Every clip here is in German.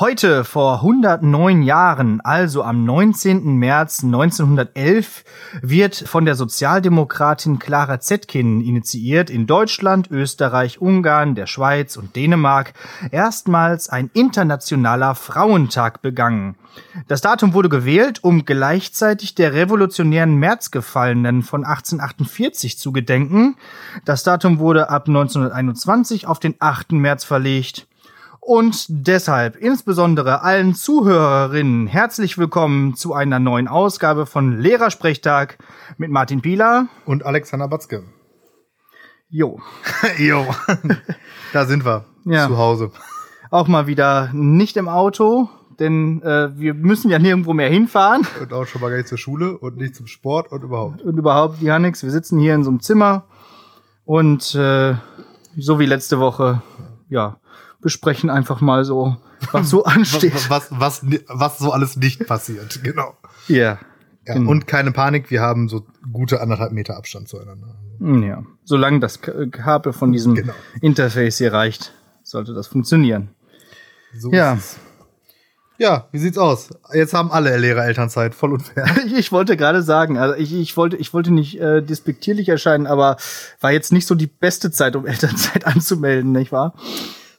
Heute, vor 109 Jahren, also am 19. März 1911, wird von der Sozialdemokratin Clara Zetkin initiiert in Deutschland, Österreich, Ungarn, der Schweiz und Dänemark erstmals ein internationaler Frauentag begangen. Das Datum wurde gewählt, um gleichzeitig der revolutionären Märzgefallenen von 1848 zu gedenken. Das Datum wurde ab 1921 auf den 8. März verlegt. Und deshalb insbesondere allen Zuhörerinnen herzlich willkommen zu einer neuen Ausgabe von Lehrersprechtag mit Martin Pieler und Alexander Batzke. Jo. jo. Da sind wir. Ja. Zu Hause. Auch mal wieder nicht im Auto, denn äh, wir müssen ja nirgendwo mehr hinfahren. Und auch schon mal gar nicht zur Schule und nicht zum Sport und überhaupt. Und überhaupt, ja nix. Wir sitzen hier in so einem Zimmer und äh, so wie letzte Woche, ja, besprechen einfach mal so, was so ansteht. was, was, was, was so alles nicht passiert, genau. Yeah, ja. Genau. Und keine Panik, wir haben so gute anderthalb Meter Abstand zueinander. Ja, solange das Kabel von diesem genau. Interface hier reicht, sollte das funktionieren. So ja. Ja, wie sieht's aus? Jetzt haben alle Lehrer Elternzeit, voll unfair. ich wollte gerade sagen, also ich, ich wollte, ich wollte nicht äh, despektierlich erscheinen, aber war jetzt nicht so die beste Zeit, um Elternzeit anzumelden, nicht wahr?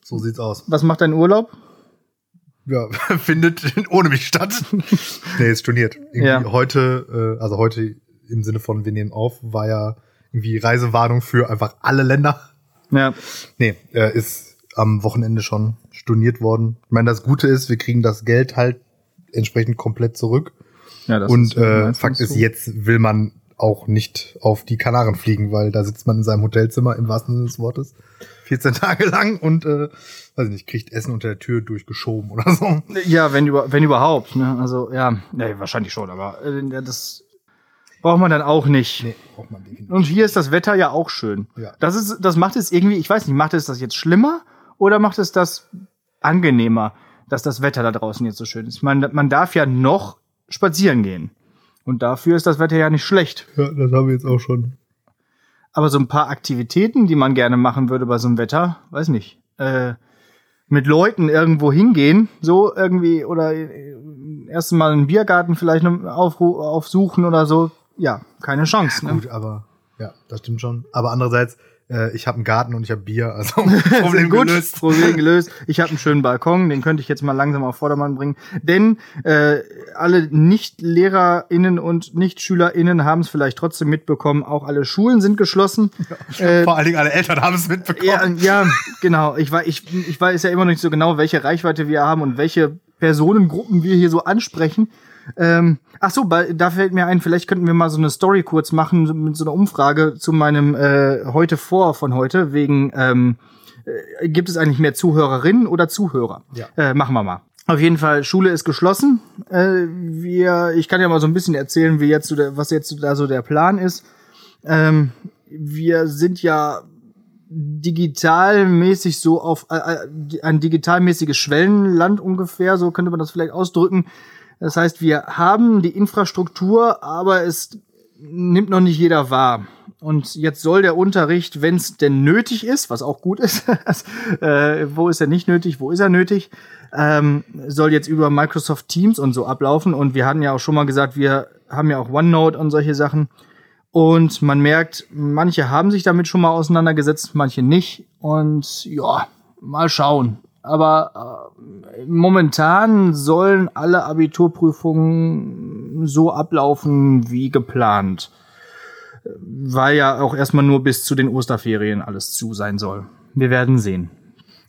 So sieht's aus. Was macht dein Urlaub? Ja, findet ohne mich statt. nee, ist storniert. Irgendwie ja. heute, äh, also heute im Sinne von wir nehmen auf, war ja irgendwie Reisewarnung für einfach alle Länder. Ja. Nee, äh, ist am Wochenende schon storniert worden. Ich meine, das Gute ist, wir kriegen das Geld halt entsprechend komplett zurück. Ja, das Und ist äh, Fakt ist, jetzt will man auch nicht auf die Kanaren fliegen, weil da sitzt man in seinem Hotelzimmer im wahrsten Sinne des Wortes 14 Tage lang und äh, weiß ich nicht, kriegt Essen unter der Tür durchgeschoben oder so. Ja, wenn über, wenn überhaupt, ne? Also ja, nee, wahrscheinlich schon, aber äh, das braucht man dann auch nicht. Nee, braucht man definitiv. Und hier ist das Wetter ja auch schön. Ja. Das ist das macht es irgendwie, ich weiß nicht, macht es das jetzt schlimmer oder macht es das angenehmer, dass das Wetter da draußen jetzt so schön ist? Man man darf ja noch spazieren gehen. Und dafür ist das Wetter ja nicht schlecht. Ja, das haben wir jetzt auch schon. Aber so ein paar Aktivitäten, die man gerne machen würde bei so einem Wetter, weiß nicht. Äh, mit Leuten irgendwo hingehen, so irgendwie, oder äh, erst mal einen Biergarten vielleicht auf, aufsuchen oder so. Ja, keine Chance. Ja, gut, ne? aber ja, das stimmt schon. Aber andererseits, äh, ich habe einen Garten und ich habe Bier, also Problem gut, gelöst. Problem gelöst. Ich habe einen schönen Balkon, den könnte ich jetzt mal langsam auf Vordermann bringen. Denn äh, alle Nicht-LehrerInnen und Nicht-SchülerInnen haben es vielleicht trotzdem mitbekommen. Auch alle Schulen sind geschlossen. Ja, äh, vor allen Dingen alle Eltern haben es mitbekommen. Ja, ja, genau. Ich, war, ich, ich weiß ja immer noch nicht so genau, welche Reichweite wir haben und welche Personengruppen wir hier so ansprechen. Ähm, ach so, da fällt mir ein, vielleicht könnten wir mal so eine Story kurz machen mit so einer Umfrage zu meinem äh, heute vor von heute wegen ähm, äh, gibt es eigentlich mehr Zuhörerinnen oder Zuhörer? Ja. Äh, machen wir mal. Auf jeden Fall, Schule ist geschlossen. Äh, wir, ich kann ja mal so ein bisschen erzählen, wie jetzt so der, was jetzt da so der Plan ist. Ähm, wir sind ja digitalmäßig so auf äh, äh ein digitalmäßiges Schwellenland ungefähr, so könnte man das vielleicht ausdrücken. Das heißt, wir haben die Infrastruktur, aber es nimmt noch nicht jeder wahr. Und jetzt soll der Unterricht, wenn es denn nötig ist, was auch gut ist, äh, wo ist er nicht nötig, wo ist er nötig, ähm, soll jetzt über Microsoft Teams und so ablaufen. Und wir hatten ja auch schon mal gesagt, wir haben ja auch OneNote und solche Sachen. Und man merkt, manche haben sich damit schon mal auseinandergesetzt, manche nicht. Und ja, mal schauen aber äh, momentan sollen alle Abiturprüfungen so ablaufen wie geplant. Weil ja auch erstmal nur bis zu den Osterferien alles zu sein soll. Wir werden sehen.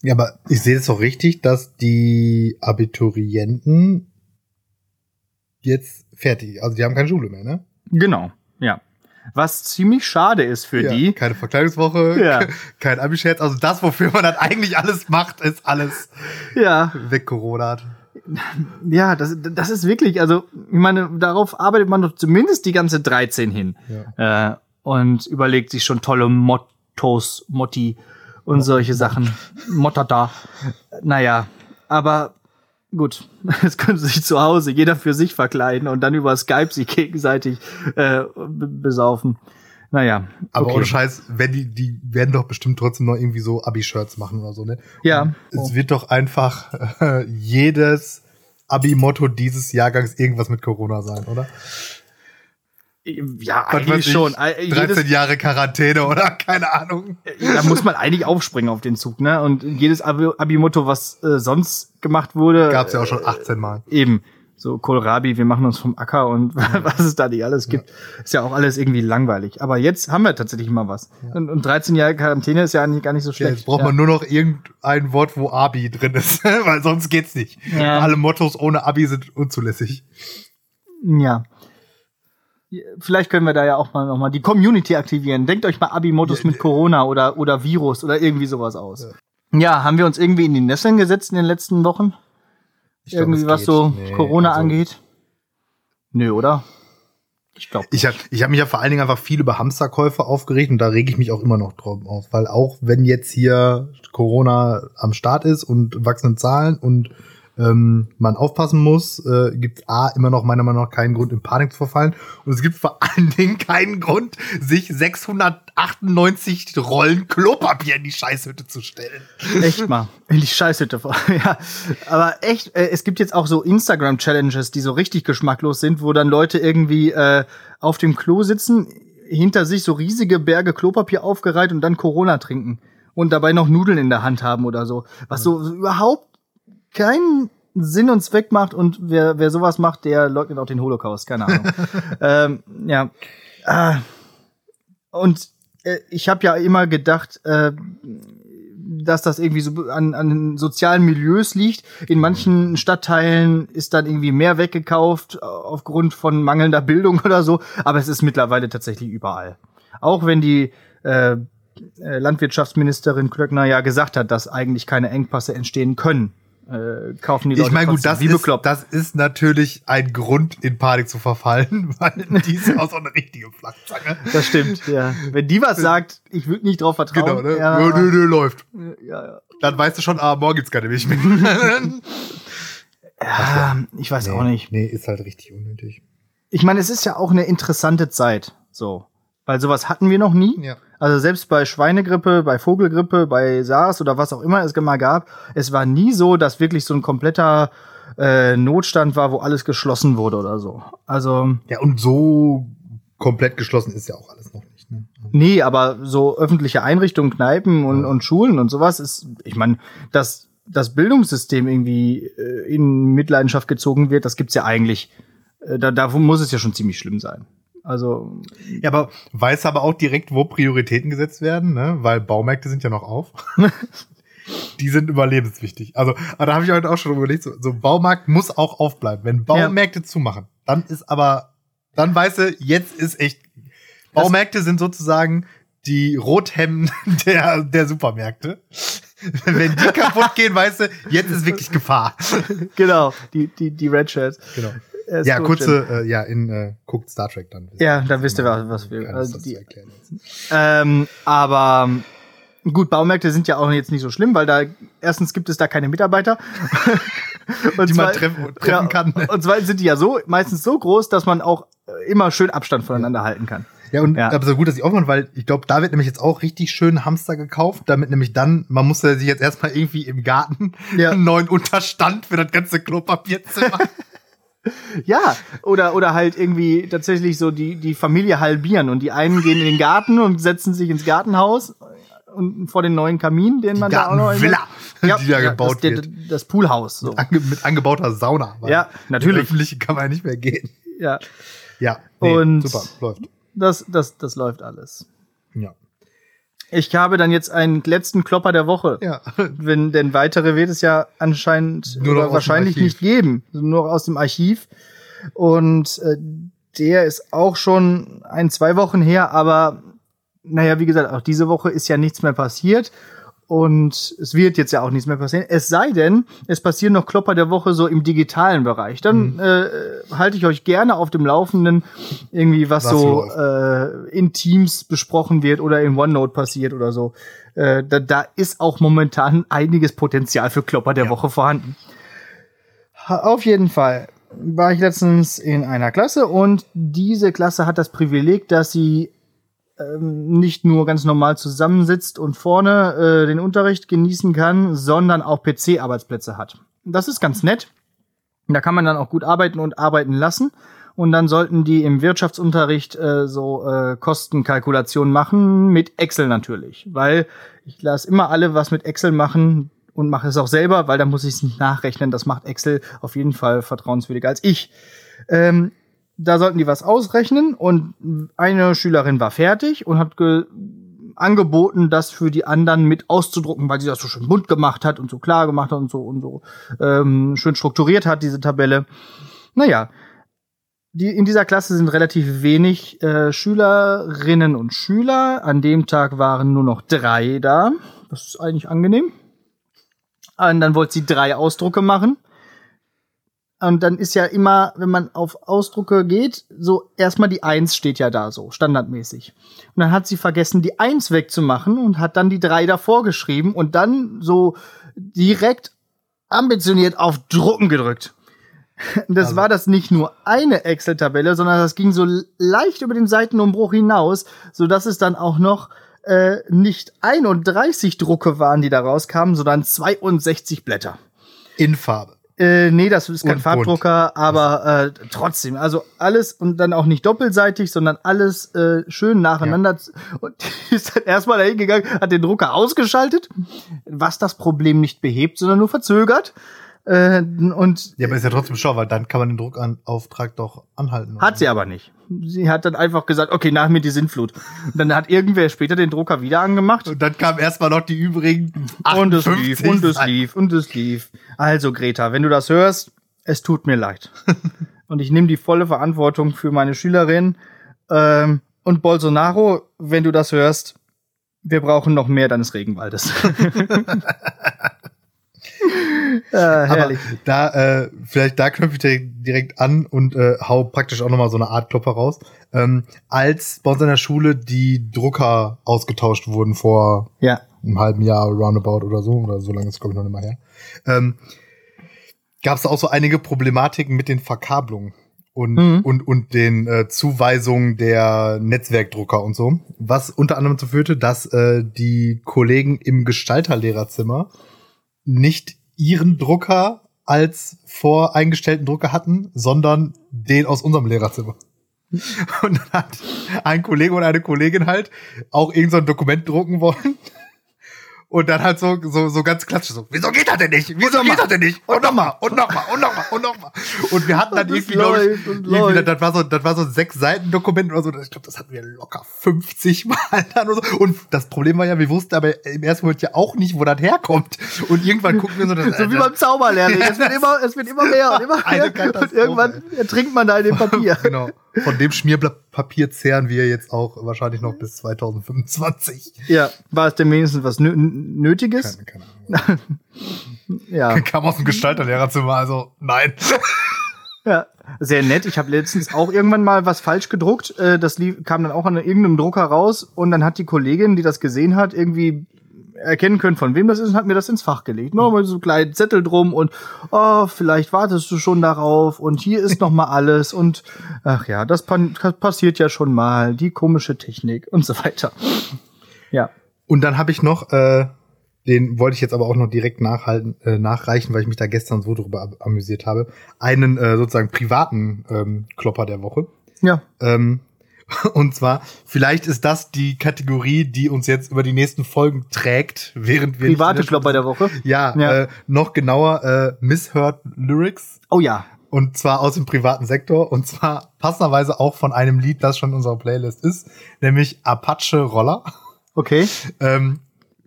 Ja, aber ich sehe es doch richtig, dass die Abiturienten jetzt fertig, also die haben keine Schule mehr, ne? Genau. Was ziemlich schade ist für ja, die. Keine Verkleidungswoche, ja. kein Abi-Scherz. Also das, wofür man dann eigentlich alles macht, ist alles ja. weg Corona. Ja, das, das ist wirklich, also ich meine, darauf arbeitet man doch zumindest die ganze 13 hin. Ja. Äh, und überlegt sich schon tolle Mottos, Motti und solche Sachen. Mottata. Naja, aber Gut, jetzt können sie sich zu Hause jeder für sich verkleiden und dann über Skype sich gegenseitig äh, besaufen. Naja. Aber okay. ohne Scheiß, wenn die, die werden doch bestimmt trotzdem noch irgendwie so Abi-Shirts machen oder so, ne? Ja. Oh. Es wird doch einfach äh, jedes Abi-Motto dieses Jahrgangs irgendwas mit Corona sein, oder? Ja, eigentlich ich, schon. 13 jedes, Jahre Quarantäne oder keine Ahnung. Da muss man eigentlich aufspringen auf den Zug, ne? Und jedes Abi-Motto, was äh, sonst gemacht wurde. Gab's ja auch schon 18 Mal. Eben so Kohlrabi, wir machen uns vom Acker und was es da nicht alles gibt, ja. ist ja auch alles irgendwie langweilig. Aber jetzt haben wir tatsächlich mal was. Ja. Und, und 13 Jahre Quarantäne ist ja eigentlich gar nicht so schlecht. Jetzt braucht man nur noch irgendein Wort, wo Abi drin ist, weil sonst geht's nicht. Alle Mottos ohne Abi sind unzulässig. Ja. Vielleicht können wir da ja auch mal nochmal die Community aktivieren. Denkt euch mal Abi-Modus mit Corona oder, oder Virus oder irgendwie sowas aus. Ja, haben wir uns irgendwie in die Nesseln gesetzt in den letzten Wochen? Ich Irgendwie glaub, was so nee, Corona also angeht? Nö, oder? Ich glaube. Ich habe ich hab mich ja vor allen Dingen einfach viel über Hamsterkäufe aufgeregt und da rege ich mich auch immer noch drauf auf, weil auch wenn jetzt hier Corona am Start ist und wachsende Zahlen und ähm, man aufpassen muss, äh, gibt A immer noch meiner Meinung nach keinen Grund, in Panik zu verfallen. Und es gibt vor allen Dingen keinen Grund, sich 698 Rollen Klopapier in die Scheißhütte zu stellen. Echt mal. In die Scheißhütte. ja. Aber echt, äh, es gibt jetzt auch so Instagram-Challenges, die so richtig geschmacklos sind, wo dann Leute irgendwie äh, auf dem Klo sitzen, hinter sich so riesige Berge Klopapier aufgereiht und dann Corona trinken und dabei noch Nudeln in der Hand haben oder so. Was so überhaupt keinen Sinn und Zweck macht und wer, wer sowas macht, der leugnet auch den Holocaust, keine Ahnung. ähm, ja. Ah. Und äh, ich habe ja immer gedacht, äh, dass das irgendwie so an, an sozialen Milieus liegt. In manchen Stadtteilen ist dann irgendwie mehr weggekauft aufgrund von mangelnder Bildung oder so, aber es ist mittlerweile tatsächlich überall. Auch wenn die äh, äh Landwirtschaftsministerin Klöckner ja gesagt hat, dass eigentlich keine Engpasse entstehen können äh, kaufen die Leute Ich meine, gut, das ist, das ist natürlich ein Grund, in Panik zu verfallen, weil die ist auch so eine richtige Flachzange. Das stimmt, ja. Wenn die was sagt, ich würde nicht drauf vertrauen. Genau, ne? Ja, nö, nö, nö, läuft. Ja, ja. Dann weißt du schon, ah, morgen gibt's keine Milch mehr. ja, ich weiß nee, auch nicht. Nee, ist halt richtig unnötig. Ich meine, es ist ja auch eine interessante Zeit, so. Weil sowas hatten wir noch nie. Ja. Also selbst bei Schweinegrippe, bei Vogelgrippe, bei SARS oder was auch immer es mal gab, es war nie so, dass wirklich so ein kompletter äh, Notstand war, wo alles geschlossen wurde oder so. Also ja und so komplett geschlossen ist ja auch alles noch nicht. Ne? Nee, aber so öffentliche Einrichtungen, Kneipen und, ja. und Schulen und sowas ist, ich meine, dass das Bildungssystem irgendwie äh, in Mitleidenschaft gezogen wird, das gibt's ja eigentlich. Äh, da, davon muss es ja schon ziemlich schlimm sein. Also. Ja, aber weiß aber auch direkt, wo Prioritäten gesetzt werden, ne? Weil Baumärkte sind ja noch auf. die sind überlebenswichtig. Also, aber da habe ich heute auch schon überlegt, so, so Baumarkt muss auch aufbleiben. Wenn Baumärkte ja. zumachen, dann ist aber, dann weißt du, jetzt ist echt. Baumärkte sind sozusagen die Rothemden der, der Supermärkte. Wenn die kaputt gehen, weißt du, jetzt ist wirklich Gefahr. Genau, die, die, die Red Shirts. Genau ja, kurze, äh, ja, in äh, guckt Star Trek dann. Ja, dann wisst ihr, was, was wir. Also die, ähm, aber gut, Baumärkte sind ja auch jetzt nicht so schlimm, weil da erstens gibt es da keine Mitarbeiter. und die man treffen, treffen kann. Ja, und zweitens sind die ja so meistens so groß, dass man auch immer schön Abstand voneinander ja. halten kann. Ja, und ja. aber so gut, dass ich aufmache, weil ich glaube, da wird nämlich jetzt auch richtig schön Hamster gekauft, damit nämlich dann, man muss sich jetzt erstmal irgendwie im Garten ja. einen neuen Unterstand für das ganze Klopapierzimmer ja, oder, oder halt irgendwie tatsächlich so die, die Familie halbieren und die einen gehen in den Garten und setzen sich ins Gartenhaus und vor den neuen Kamin, den man da auch noch Villa, ja, die da gebaut das, wird. Das Poolhaus. So. Mit, ange, mit angebauter Sauna. Ja, natürlich. Öffentliche kann man ja nicht mehr gehen. Ja. Ja. Nee, und super, läuft. Das, das, das läuft alles. Ja. Ich habe dann jetzt einen letzten Klopper der Woche. Ja. Wenn, denn weitere wird es ja anscheinend nur oder wahrscheinlich nicht geben. Nur aus dem Archiv. Und äh, der ist auch schon ein, zwei Wochen her, aber naja, wie gesagt, auch diese Woche ist ja nichts mehr passiert. Und es wird jetzt ja auch nichts mehr passieren. Es sei denn, es passieren noch Klopper der Woche so im digitalen Bereich. Dann mhm. äh, halte ich euch gerne auf dem Laufenden, irgendwie was, was so äh, in Teams besprochen wird oder in OneNote passiert oder so. Äh, da, da ist auch momentan einiges Potenzial für Klopper der ja. Woche vorhanden. Auf jeden Fall war ich letztens in einer Klasse und diese Klasse hat das Privileg, dass sie ähm, nicht nur ganz normal zusammensitzt und vorne äh, den Unterricht genießen kann, sondern auch PC-Arbeitsplätze hat. Das ist ganz nett. Da kann man dann auch gut arbeiten und arbeiten lassen. Und dann sollten die im Wirtschaftsunterricht äh, so äh, Kostenkalkulationen machen, mit Excel natürlich. Weil ich lasse immer alle was mit Excel machen und mache es auch selber, weil da muss ich es nicht nachrechnen. Das macht Excel auf jeden Fall vertrauenswürdiger als ich. Ähm, da sollten die was ausrechnen und eine Schülerin war fertig und hat angeboten, das für die anderen mit auszudrucken, weil sie das so schön bunt gemacht hat und so klar gemacht hat und so und so ähm, schön strukturiert hat, diese Tabelle. Naja, die, in dieser Klasse sind relativ wenig äh, Schülerinnen und Schüler. An dem Tag waren nur noch drei da. Das ist eigentlich angenehm. Und dann wollte sie drei Ausdrucke machen. Und dann ist ja immer, wenn man auf Ausdrucke geht, so erstmal die Eins steht ja da so, standardmäßig. Und dann hat sie vergessen, die Eins wegzumachen und hat dann die drei davor geschrieben und dann so direkt ambitioniert auf Drucken gedrückt. Das also. war das nicht nur eine Excel-Tabelle, sondern das ging so leicht über den Seitenumbruch hinaus, so dass es dann auch noch äh, nicht 31 Drucke waren, die da rauskamen, sondern 62 Blätter. In Farbe. Äh, nee, das ist kein und Farbdrucker, bunt. aber äh, trotzdem. Also alles und dann auch nicht doppelseitig, sondern alles äh, schön nacheinander. Ja. Und die ist dann erstmal dahin gegangen, hat den Drucker ausgeschaltet, was das Problem nicht behebt, sondern nur verzögert. Äh, und ja, aber ist ja trotzdem schau, weil dann kann man den Druckauftrag doch anhalten. Hat sie aber nicht. Sie hat dann einfach gesagt, okay, nach mir die Sintflut. Und dann hat irgendwer später den Drucker wieder angemacht. Und dann kam erstmal noch die übrigen 58 Und es lief, und es lief, und es lief. Also, Greta, wenn du das hörst, es tut mir leid. und ich nehme die volle Verantwortung für meine Schülerin. Ähm, und Bolsonaro, wenn du das hörst, wir brauchen noch mehr deines Regenwaldes. ah, herrlich. Aber da, äh, vielleicht da knüpfe ich direkt an und äh, hau praktisch auch nochmal so eine Art Klopper raus. Ähm, als bei uns in der Schule die Drucker ausgetauscht wurden vor ja. einem halben Jahr roundabout oder so, oder so lange ist glaube ich noch nicht mal her, ähm, gab es auch so einige Problematiken mit den Verkabelungen und, mhm. und, und den äh, Zuweisungen der Netzwerkdrucker und so. Was unter anderem dazu führte, dass äh, die Kollegen im Gestalterlehrerzimmer nicht ihren Drucker als voreingestellten Drucker hatten, sondern den aus unserem Lehrerzimmer. Und dann hat ein Kollege und eine Kollegin halt auch irgendein so Dokument drucken wollen. Und dann halt so, so, so ganz klassisch so, wieso geht das denn nicht? Wieso geht das denn nicht? Und nochmal, und nochmal, und nochmal, und nochmal. Und wir hatten dann irgendwie, glaube ich, irgendwie, das war so, das war so ein sechs Seiten Dokument oder so. Ich glaube, das hatten wir locker 50 Mal dann oder so. Und das Problem war ja, wir wussten aber im ersten Moment ja auch nicht, wo das herkommt. Und irgendwann gucken wir so, das, so wie beim Zauberlernen. Es wird immer, es wird immer mehr und immer mehr. Und irgendwann ertrinkt man da in dem Papier. genau. Von dem Schmierpapier zehren wir jetzt auch wahrscheinlich noch bis 2025. Ja, war es denn wenigstens was Nötiges? Keine, keine Ahnung. ja. Kam aus dem Gestalterlehrerzimmer, also nein. Ja, sehr nett. Ich habe letztens auch irgendwann mal was falsch gedruckt. Äh, das kam dann auch an irgendeinem Drucker raus und dann hat die Kollegin, die das gesehen hat, irgendwie erkennen können, von wem das ist, und hat mir das ins Fach gelegt. Nur mal so einen kleinen Zettel drum und oh, vielleicht wartest du schon darauf und hier ist noch mal alles und ach ja, das, das passiert ja schon mal, die komische Technik und so weiter. Ja. Und dann habe ich noch, äh, den wollte ich jetzt aber auch noch direkt nachhalten, äh, nachreichen, weil ich mich da gestern so drüber amüsiert habe, einen äh, sozusagen privaten ähm, Klopper der Woche. Ja. Ähm, Und zwar, vielleicht ist das die Kategorie, die uns jetzt über die nächsten Folgen trägt, während wir. Private bei der Woche. Ja, ja. Äh, noch genauer, äh, Misheard Lyrics. Oh ja. Und zwar aus dem privaten Sektor. Und zwar passenderweise auch von einem Lied, das schon in unserer Playlist ist, nämlich Apache Roller. Okay. ähm,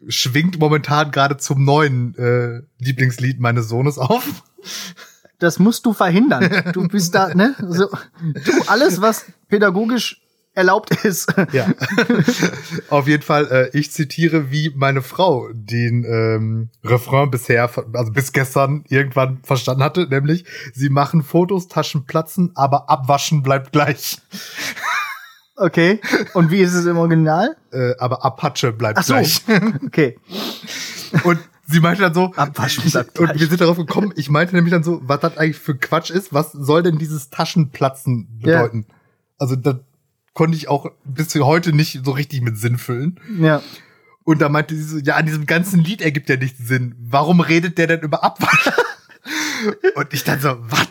schwingt momentan gerade zum neuen äh, Lieblingslied meines Sohnes auf. Das musst du verhindern. Du bist da, ne? So, du alles, was pädagogisch erlaubt ist. Ja. Auf jeden Fall, äh, ich zitiere, wie meine Frau den ähm, Refrain bisher, also bis gestern irgendwann verstanden hatte, nämlich sie machen Fotos, Taschen platzen, aber abwaschen bleibt gleich. Okay. Und wie ist es im Original? Äh, aber Apache bleibt Ach so. gleich. Okay. Und sie meinte dann so, Abwaschen bleibt und wir sind darauf gekommen, ich meinte nämlich dann so, was das eigentlich für Quatsch ist, was soll denn dieses Taschenplatzen bedeuten? Ja. Also das konnte ich auch bis heute nicht so richtig mit Sinn füllen. Ja. Und da meinte sie so, ja, an diesem ganzen Lied ergibt ja nichts Sinn. Warum redet der denn über Abwaschen? Und ich dann so, was?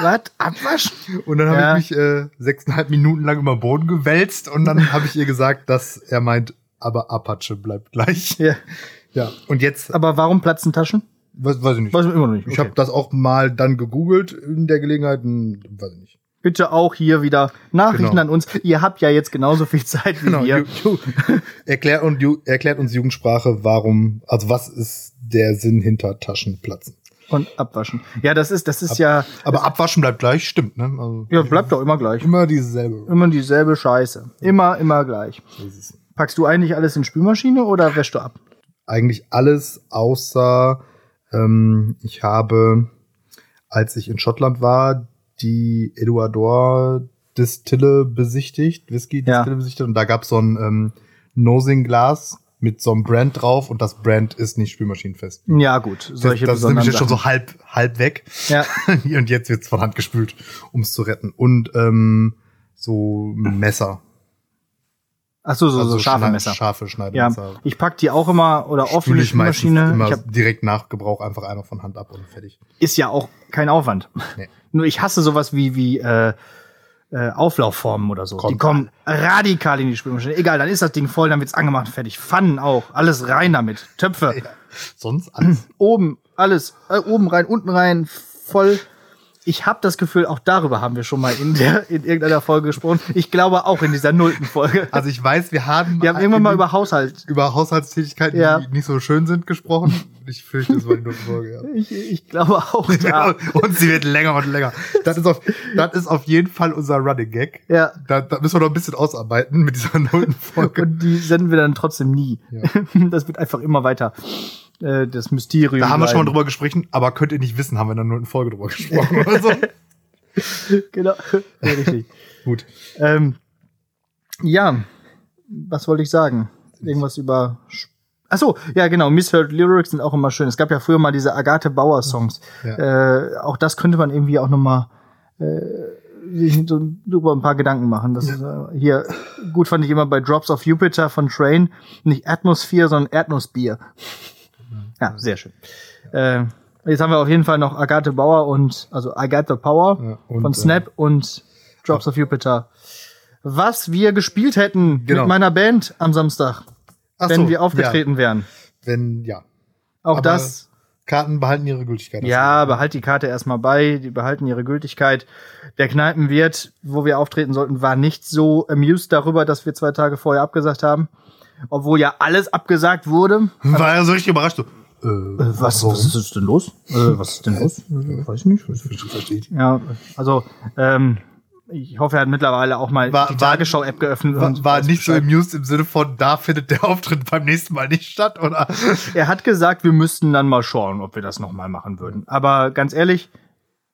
Was? Abwaschen? Und dann habe ja. ich mich äh, sechseinhalb Minuten lang über den Boden gewälzt und dann habe ich ihr gesagt, dass er meint, aber Apache bleibt gleich. Ja. Ja. Und jetzt. Aber warum platzen Taschen? Weiß, weiß ich nicht. Weiß ich immer noch nicht. Okay. Ich habe das auch mal dann gegoogelt in der Gelegenheit. Weiß ich nicht. Bitte auch hier wieder Nachrichten genau. an uns. Ihr habt ja jetzt genauso viel Zeit wie genau. wir. Ju, ju, erklärt, und, ju, erklärt uns Jugendsprache, warum, also was ist der Sinn hinter Taschenplatzen? Und abwaschen. Ja, das ist, das ist Ab, ja. Aber abwaschen bleibt gleich, stimmt, ne? Also, ja, bleibt doch immer gleich. Immer dieselbe. Immer dieselbe Scheiße. Immer, immer gleich. Packst du eigentlich alles in Spülmaschine oder wäschst du ab? Eigentlich alles, außer ähm, ich habe, als ich in Schottland war, die Eduardor Distille besichtigt, Whisky Distille ja. besichtigt und da gab es so ein ähm, Nosing Glas mit so einem Brand drauf und das Brand ist nicht spülmaschinenfest. Ja, gut. Solche das, das ist nämlich jetzt schon so halb, halb weg. Ja. und jetzt wird's von Hand gespült, um es zu retten. Und ähm, so Messer. Ach so, so, also so scharfe Messer. Scharfe Schneidemesser. Ja, ich pack die auch immer oder oft in die Spülmaschine. Immer ich hab, direkt nach Gebrauch einfach einmal von Hand ab und fertig. Ist ja auch kein Aufwand. Nee. Nur ich hasse sowas wie wie äh, äh, Auflaufformen oder so. Kommt die kommen radikal in die Spülmaschine. Egal, dann ist das Ding voll, dann wird's angemacht, fertig. Pfannen auch, alles rein damit. Töpfe. Ja, sonst alles. Oben, alles. Äh, oben rein, unten rein, voll ich habe das Gefühl, auch darüber haben wir schon mal in, der, in irgendeiner Folge gesprochen. Ich glaube auch in dieser nullten Folge. Also ich weiß, wir haben. Wir haben irgendwann mal über Haushalt. Über Haushaltstätigkeiten, ja. die nicht so schön sind, gesprochen. Ich fürchte, es war die nullten Folge, ja. Ich, ich glaube auch, ja. und sie wird länger und länger. Das ist auf, das ist auf jeden Fall unser Running Gag. Ja. Da, da müssen wir noch ein bisschen ausarbeiten mit dieser nullten Folge. Und die senden wir dann trotzdem nie. Ja. Das wird einfach immer weiter äh, das Mysterium. Da haben wir schon mal drüber gesprochen, aber könnt ihr nicht wissen, haben wir dann nur in Folge drüber gesprochen oder so. genau, ja, richtig. Gut. Ähm, ja, was wollte ich sagen? Irgendwas über. Ach so, ja genau, Misheard Lyrics sind auch immer schön. Es gab ja früher mal diese Agathe Bauer Songs. Ja. Äh, auch das könnte man irgendwie auch noch mal äh, sich so drüber ein paar Gedanken machen. Das ist, äh, hier gut fand ich immer bei Drops of Jupiter von Train nicht Atmosphere, sondern Erdnussbier. Ja, sehr schön. Äh, jetzt haben wir auf jeden Fall noch Agathe Bauer und, also Agathe Power ja, und, von Snap äh, und Drops of Jupiter. Was wir gespielt hätten genau. mit meiner Band am Samstag, Ach wenn so, wir aufgetreten ja. wären. Wenn, ja. Auch Aber das. Karten behalten ihre Gültigkeit. Ja, behalt die Karte erstmal bei, die behalten ihre Gültigkeit. Der Kneipenwirt, wo wir auftreten sollten, war nicht so amused darüber, dass wir zwei Tage vorher abgesagt haben. Obwohl ja alles abgesagt wurde. War ja so richtig überrascht. So, äh, äh, was, was ist denn los? Äh, was ist denn los? Äh, weiß ich nicht. Verstehe ich. Ja, also ähm, ich hoffe, er hat mittlerweile auch mal war, die Tagesschau-App geöffnet. War, war nicht Bescheid. so amused im Sinne von, da findet der Auftritt beim nächsten Mal nicht statt, oder? Er hat gesagt, wir müssten dann mal schauen, ob wir das nochmal machen würden. Aber ganz ehrlich,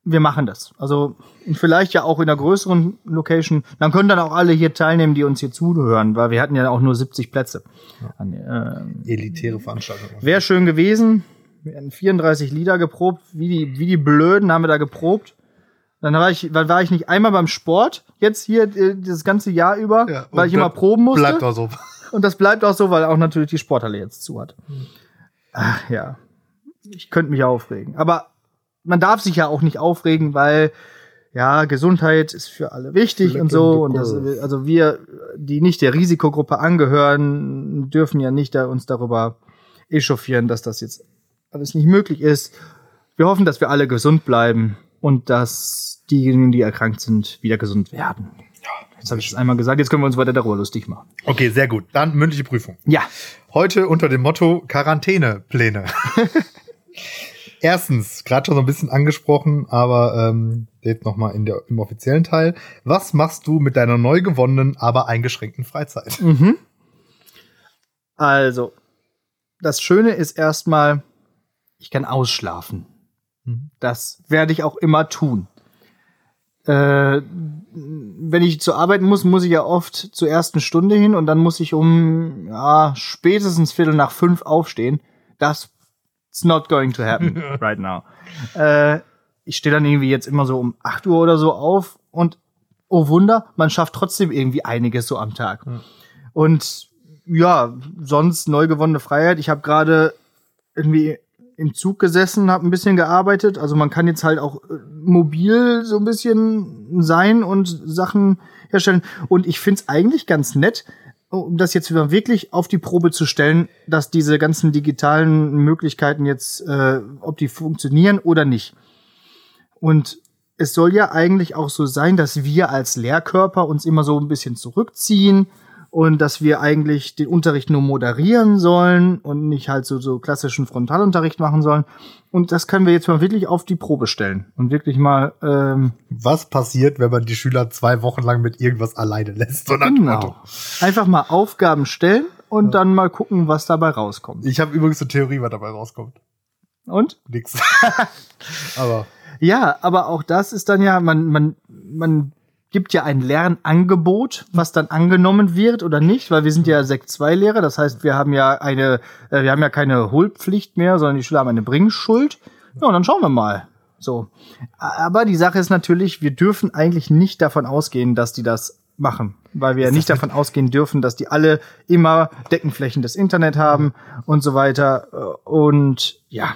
wir machen das. Also vielleicht ja auch in einer größeren Location. Dann können dann auch alle hier teilnehmen, die uns hier zuhören, weil wir hatten ja auch nur 70 Plätze. Ja. Äh, Elitäre Veranstaltung. Wäre schön gewesen. Wir hatten 34 Lieder geprobt, wie die, wie die Blöden haben wir da geprobt. Dann war ich, dann war ich nicht einmal beim Sport, jetzt hier äh, das ganze Jahr über, ja, weil ich immer proben musste. Bleibt auch so. Und das bleibt auch so, weil auch natürlich die Sporthalle jetzt zu hat. Ach ja. Ich könnte mich aufregen. Aber man darf sich ja auch nicht aufregen, weil ja, Gesundheit ist für alle wichtig Leck und so. Und das, also wir, die nicht der Risikogruppe angehören, dürfen ja nicht da uns darüber echauffieren, dass das jetzt alles nicht möglich ist. Wir hoffen, dass wir alle gesund bleiben und dass diejenigen, die erkrankt sind, wieder gesund werden. Ja, jetzt habe ich es einmal gesagt, jetzt können wir uns weiter darüber lustig machen. Okay, sehr gut. Dann mündliche Prüfung. Ja. Heute unter dem Motto Quarantänepläne. Erstens, gerade schon so ein bisschen angesprochen, aber ähm, jetzt nochmal in der, im offiziellen Teil. Was machst du mit deiner neu gewonnenen, aber eingeschränkten Freizeit? Mhm. Also, das Schöne ist erstmal, ich kann ausschlafen. Mhm. Das werde ich auch immer tun. Äh, wenn ich zu arbeiten muss, muss ich ja oft zur ersten Stunde hin und dann muss ich um ja, spätestens Viertel nach fünf aufstehen. Das It's not going to happen right now. Äh, ich stehe dann irgendwie jetzt immer so um 8 Uhr oder so auf und oh Wunder, man schafft trotzdem irgendwie einiges so am Tag. Mhm. Und ja, sonst neu gewonnene Freiheit. Ich habe gerade irgendwie im Zug gesessen, habe ein bisschen gearbeitet. Also man kann jetzt halt auch äh, mobil so ein bisschen sein und Sachen herstellen. Und ich find's eigentlich ganz nett, um das jetzt wirklich auf die Probe zu stellen, dass diese ganzen digitalen Möglichkeiten jetzt, äh, ob die funktionieren oder nicht. Und es soll ja eigentlich auch so sein, dass wir als Lehrkörper uns immer so ein bisschen zurückziehen und dass wir eigentlich den Unterricht nur moderieren sollen und nicht halt so, so klassischen Frontalunterricht machen sollen. Und das können wir jetzt mal wirklich auf die Probe stellen und wirklich mal. Ähm, Was passiert, wenn man die Schüler zwei Wochen lang mit irgendwas alleine lässt? So genau. Einfach mal Aufgaben stellen und ja. dann mal gucken, was dabei rauskommt. Ich habe übrigens eine Theorie, was dabei rauskommt. Und? Nix. aber. Ja, aber auch das ist dann ja, man, man, man gibt ja ein Lernangebot, was dann angenommen wird oder nicht, weil wir sind ja Sekt 2 Lehrer, das heißt, wir haben ja eine, äh, wir haben ja keine Hohlpflicht mehr, sondern die Schüler haben eine Bringschuld. Ja, und dann schauen wir mal. So. Aber die Sache ist natürlich, wir dürfen eigentlich nicht davon ausgehen, dass die das machen, weil wir ja nicht davon ausgehen dürfen, dass die alle immer Deckenflächen des Internet haben und so weiter. Und ja,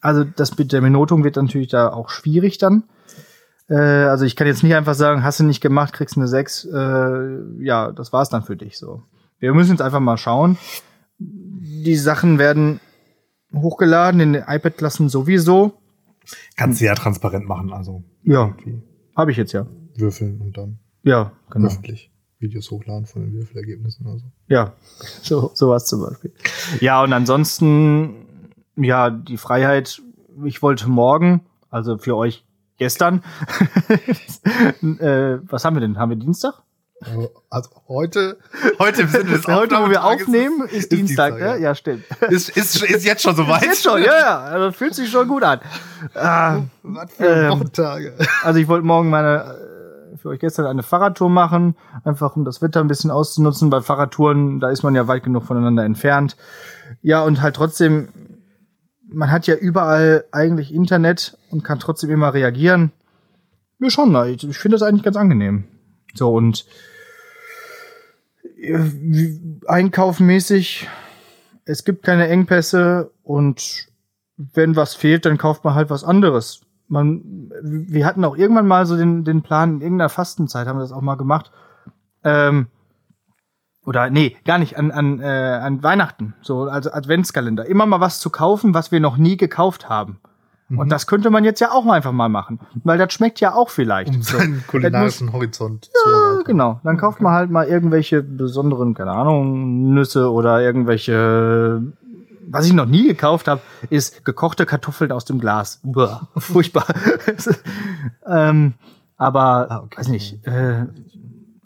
also das mit der Benotung wird natürlich da auch schwierig dann. Äh, also ich kann jetzt nicht einfach sagen, hast du nicht gemacht, kriegst eine 6. Äh, ja, das war's dann für dich so. Wir müssen jetzt einfach mal schauen. Die Sachen werden hochgeladen in den iPad-Klassen sowieso. Kannst du ja transparent machen, also. Ja. Habe ich jetzt ja. Würfeln und dann. Ja, genau. Öffentlich. Videos hochladen von den Würfelergebnissen oder so. Ja, so, sowas zum Beispiel. Ja, und ansonsten, ja, die Freiheit, ich wollte morgen, also für euch gestern. äh, was haben wir denn? Haben wir Dienstag? Also heute, heute Sinne des Heute, wo wir aufnehmen, ist, ist Dienstag, Dienstag, ne? Ja, stimmt. Ist, ist, ist jetzt schon soweit. Ist jetzt schon, ja, ja. Also fühlt sich schon gut an. Ah, Was für ähm, Wochentage. Also ich wollte morgen meine, äh, für euch gestern eine Fahrradtour machen, einfach um das Wetter ein bisschen auszunutzen. Bei Fahrradtouren, da ist man ja weit genug voneinander entfernt. Ja, und halt trotzdem man hat ja überall eigentlich Internet und kann trotzdem immer reagieren. Ja, schon, ich, ich finde das eigentlich ganz angenehm. So, und äh, einkaufmäßig, es gibt keine Engpässe und wenn was fehlt, dann kauft man halt was anderes. Man, wir hatten auch irgendwann mal so den, den Plan, in irgendeiner Fastenzeit haben wir das auch mal gemacht. Ähm, oder nee, gar nicht, an, an, äh, an Weihnachten, so also Adventskalender. Immer mal was zu kaufen, was wir noch nie gekauft haben. Mhm. Und das könnte man jetzt ja auch mal einfach mal machen, weil das schmeckt ja auch vielleicht. Um seinen so. kulinarischen muss, Horizont ja, zu erweitern. genau. Dann kauft man halt mal irgendwelche besonderen, keine Ahnung, Nüsse oder irgendwelche was ich noch nie gekauft habe, ist gekochte Kartoffeln aus dem Glas. Uah, furchtbar. ähm, aber ah, okay. weiß nicht. Äh,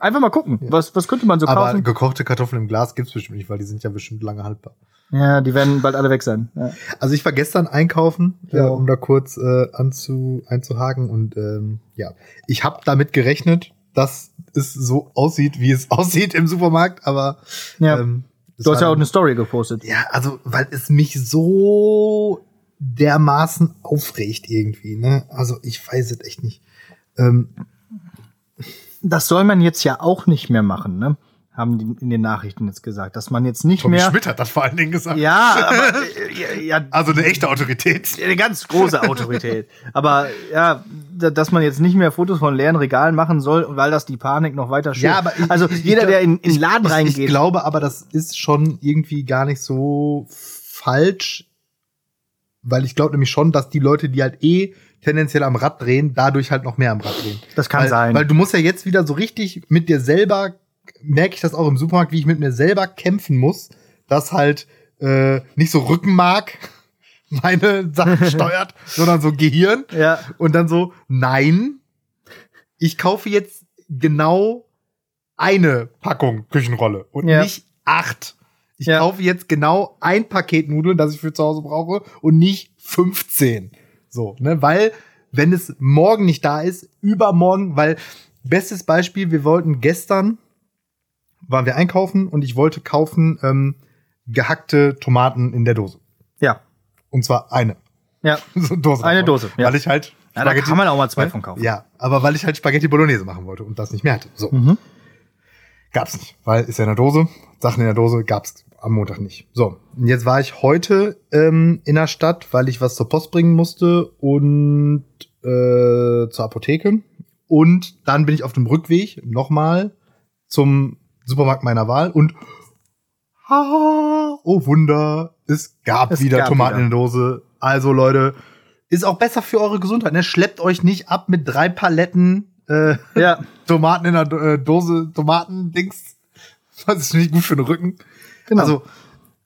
Einfach mal gucken, ja. was, was könnte man so Aber kaufen. gekochte Kartoffeln im Glas gibt's bestimmt nicht, weil die sind ja bestimmt lange haltbar. Ja, die werden bald alle weg sein. Ja. Also ich war gestern einkaufen, ja. um da kurz äh, anzu, einzuhaken und ähm, ja, ich habe damit gerechnet, dass es so aussieht, wie es aussieht im Supermarkt, aber ja. Ähm, du hast ja auch eine Story gepostet. Ja, also weil es mich so dermaßen aufregt irgendwie, ne? Also ich weiß es echt nicht. Ähm, das soll man jetzt ja auch nicht mehr machen, ne? Haben die in den Nachrichten jetzt gesagt, dass man jetzt nicht Tommy mehr. Schmidt hat das vor allen Dingen gesagt. Ja, aber, äh, ja, also eine echte Autorität. Eine ganz große Autorität. aber ja, dass man jetzt nicht mehr Fotos von leeren Regalen machen soll, weil das die Panik noch weiter schürt. Ja, aber ich, also ich, jeder, ich, der in, in den Laden reingeht. Ich glaube aber, das ist schon irgendwie gar nicht so falsch, weil ich glaube nämlich schon, dass die Leute, die halt eh tendenziell am Rad drehen, dadurch halt noch mehr am Rad drehen. Das kann weil, sein. Weil du musst ja jetzt wieder so richtig mit dir selber, merke ich das auch im Supermarkt, wie ich mit mir selber kämpfen muss, dass halt äh, nicht so Rückenmark meine Sachen steuert, sondern so Gehirn. Ja. Und dann so, nein, ich kaufe jetzt genau eine Packung Küchenrolle und ja. nicht acht. Ich ja. kaufe jetzt genau ein Paket Nudeln, das ich für zu Hause brauche und nicht 15. So, ne, weil wenn es morgen nicht da ist, übermorgen, weil bestes Beispiel, wir wollten gestern waren wir einkaufen und ich wollte kaufen ähm, gehackte Tomaten in der Dose. Ja. Und zwar eine. Ja. so Dose eine Dose. Ja. Weil ich halt Ja, da kann man auch mal zwei von kaufen. Ja, aber weil ich halt Spaghetti Bolognese machen wollte und das nicht mehr hatte. So. Mhm. Gab's nicht, weil ist ja in der Dose. Sachen in der Dose gab's am Montag nicht. So, und jetzt war ich heute ähm, in der Stadt, weil ich was zur Post bringen musste und äh, zur Apotheke. Und dann bin ich auf dem Rückweg nochmal zum Supermarkt meiner Wahl und ha, oh Wunder, es gab es wieder gab Tomaten wieder. in der Dose. Also Leute, ist auch besser für eure Gesundheit. Ne? Schleppt euch nicht ab mit drei Paletten äh, ja. Tomaten in der äh, Dose, Tomaten-Dings. Das ist nicht gut für den Rücken. Genau. Also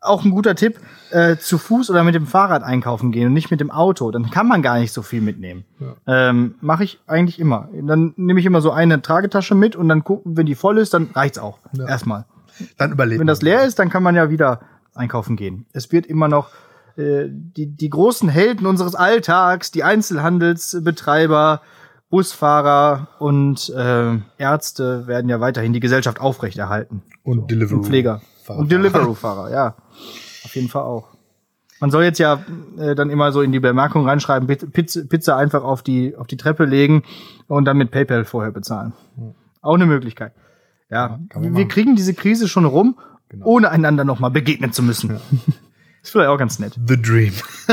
auch ein guter Tipp, äh, zu Fuß oder mit dem Fahrrad einkaufen gehen und nicht mit dem Auto. Dann kann man gar nicht so viel mitnehmen. Ja. Ähm, Mache ich eigentlich immer. Dann nehme ich immer so eine Tragetasche mit und dann gucken, wenn die voll ist, dann reicht's auch. Ja. Erstmal. Dann überleben. Wenn das leer ist, dann kann man ja wieder einkaufen gehen. Es wird immer noch äh, die, die großen Helden unseres Alltags, die Einzelhandelsbetreiber, Busfahrer und äh, Ärzte werden ja weiterhin die Gesellschaft aufrechterhalten. Und so. Deliveroo. Und Pfleger. Fahrer. Und Deliveroo-Fahrer, ja. Auf jeden Fall auch. Man soll jetzt ja äh, dann immer so in die Bemerkung reinschreiben, Pizza, Pizza einfach auf die, auf die Treppe legen und dann mit PayPal vorher bezahlen. Hm. Auch eine Möglichkeit. Ja, ja wir machen. kriegen diese Krise schon rum, genau. ohne einander nochmal begegnen zu müssen. Ja. ist vielleicht auch ganz nett. The Dream.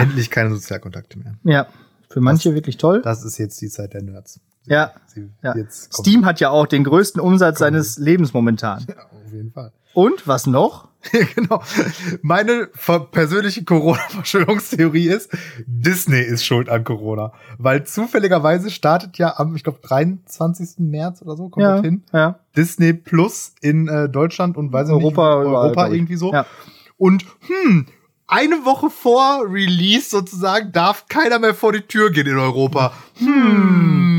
Endlich keine Sozialkontakte mehr. Ja, für manche das, wirklich toll. Das ist jetzt die Zeit der Nerds. Ja. Sie, ja. Steam hat ja auch den größten Umsatz seines Lebens momentan. Ja, auf jeden Fall. Und was noch? genau. Meine persönliche Corona-Verschwörungstheorie ist, Disney ist schuld an Corona. Weil zufälligerweise startet ja am, ich glaube, 23. März oder so, kommt ja, hin. Ja. Disney Plus in äh, Deutschland und weiß Europa, nicht, Europa irgendwie so. Ja. Und hm, eine Woche vor Release sozusagen darf keiner mehr vor die Tür gehen in Europa. Hm.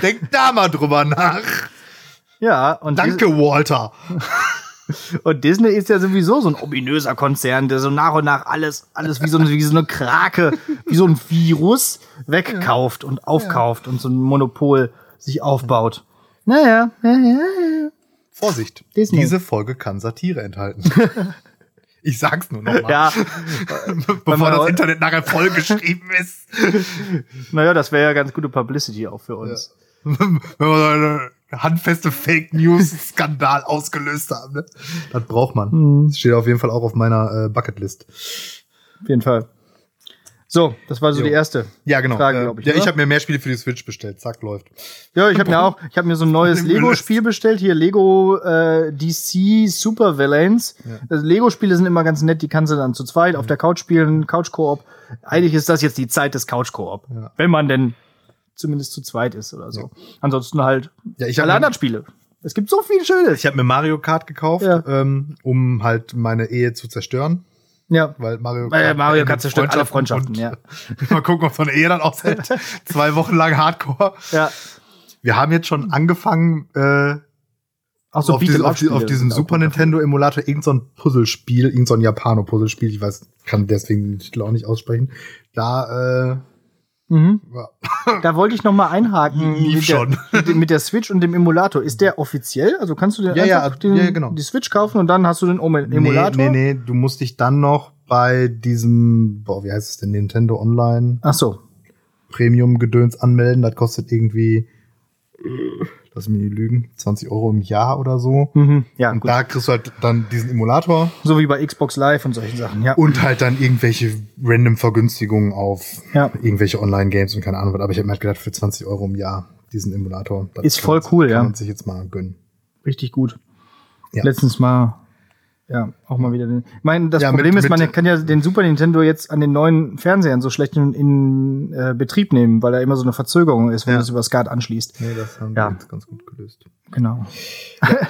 Denkt da mal drüber nach. Ja, und danke Walter. Und Disney ist ja sowieso so ein ominöser Konzern, der so nach und nach alles, alles wie so, eine, wie so eine Krake, wie so ein Virus wegkauft und aufkauft und so ein Monopol sich aufbaut. Naja, ja, ja, ja. Vorsicht, Disney. diese Folge kann Satire enthalten. Ich sag's nur noch mal. Ja. Bevor das Internet nachher vollgeschrieben ist. Naja, das wäre ja ganz gute Publicity auch für uns. Wenn wir so eine handfeste Fake News Skandal ausgelöst haben. Ne? Das braucht man. Mhm. Das steht auf jeden Fall auch auf meiner äh, Bucketlist. Auf jeden Fall. So, das war so jo. die erste ja, genau. Frage, glaube ich. Ja, ich habe mir mehr Spiele für die Switch bestellt. Zack, läuft. Ja, ich habe mir auch, ich habe mir so ein neues Lego-Spiel bestellt. Hier Lego äh, DC Super Villains. Ja. Also Lego-Spiele sind immer ganz nett. Die kannst du dann zu zweit auf der Couch spielen, Couch-Koop. Eigentlich ist das jetzt die Zeit des Couch-Koop. Ja. Wenn man denn zumindest zu zweit ist oder so. Ja. Ansonsten halt ja, ich alle anderen Spiele. Es gibt so viel Schönes. Ich habe mir Mario Kart gekauft, ja. ähm, um halt meine Ehe zu zerstören. Ja. Weil Mario Kart, Weil Mario Kart zerstört alle Freundschaften, ja. mal gucken, ob so eine Ehe dann aushält. Zwei Wochen lang Hardcore. Ja. Wir haben jetzt schon angefangen, äh, Ach so, auf, diese, auf, auf diesem Super Nintendo Emulator irgendein so Puzzlespiel, irgendein so Japano-Puzzlespiel, ich weiß, kann deswegen den Titel auch nicht aussprechen. Da äh, Mhm. Ja. Da wollte ich noch mal einhaken mit der, mit, der, Switch und dem Emulator. Ist der offiziell? Also kannst du den ja, einfach ja, den, ja, genau. die Switch kaufen und dann hast du den Emulator? Nee, nee, nee, du musst dich dann noch bei diesem, boah, wie heißt es denn, Nintendo Online? Ach so. Premium-Gedöns anmelden. Das kostet irgendwie lass mich nicht lügen, 20 Euro im Jahr oder so. Mhm, ja, und gut. da kriegst du halt dann diesen Emulator. So wie bei Xbox Live und solchen Sachen, ja. Und halt dann irgendwelche random Vergünstigungen auf ja. irgendwelche Online-Games und keine Ahnung was. Aber ich habe mir halt gedacht, für 20 Euro im Jahr diesen Emulator. Ist voll cool, kann ja. Kann man sich jetzt mal gönnen. Richtig gut. Ja. Letztens mal ja, auch mal wieder den. Ich meine, das ja, Problem mit, ist, man kann ja den Super Nintendo jetzt an den neuen Fernsehern so schlecht in, in äh, Betrieb nehmen, weil da immer so eine Verzögerung ist, wenn ja. du es über SCART anschließt. Nee, das haben ja. wir jetzt ganz gut gelöst. Genau.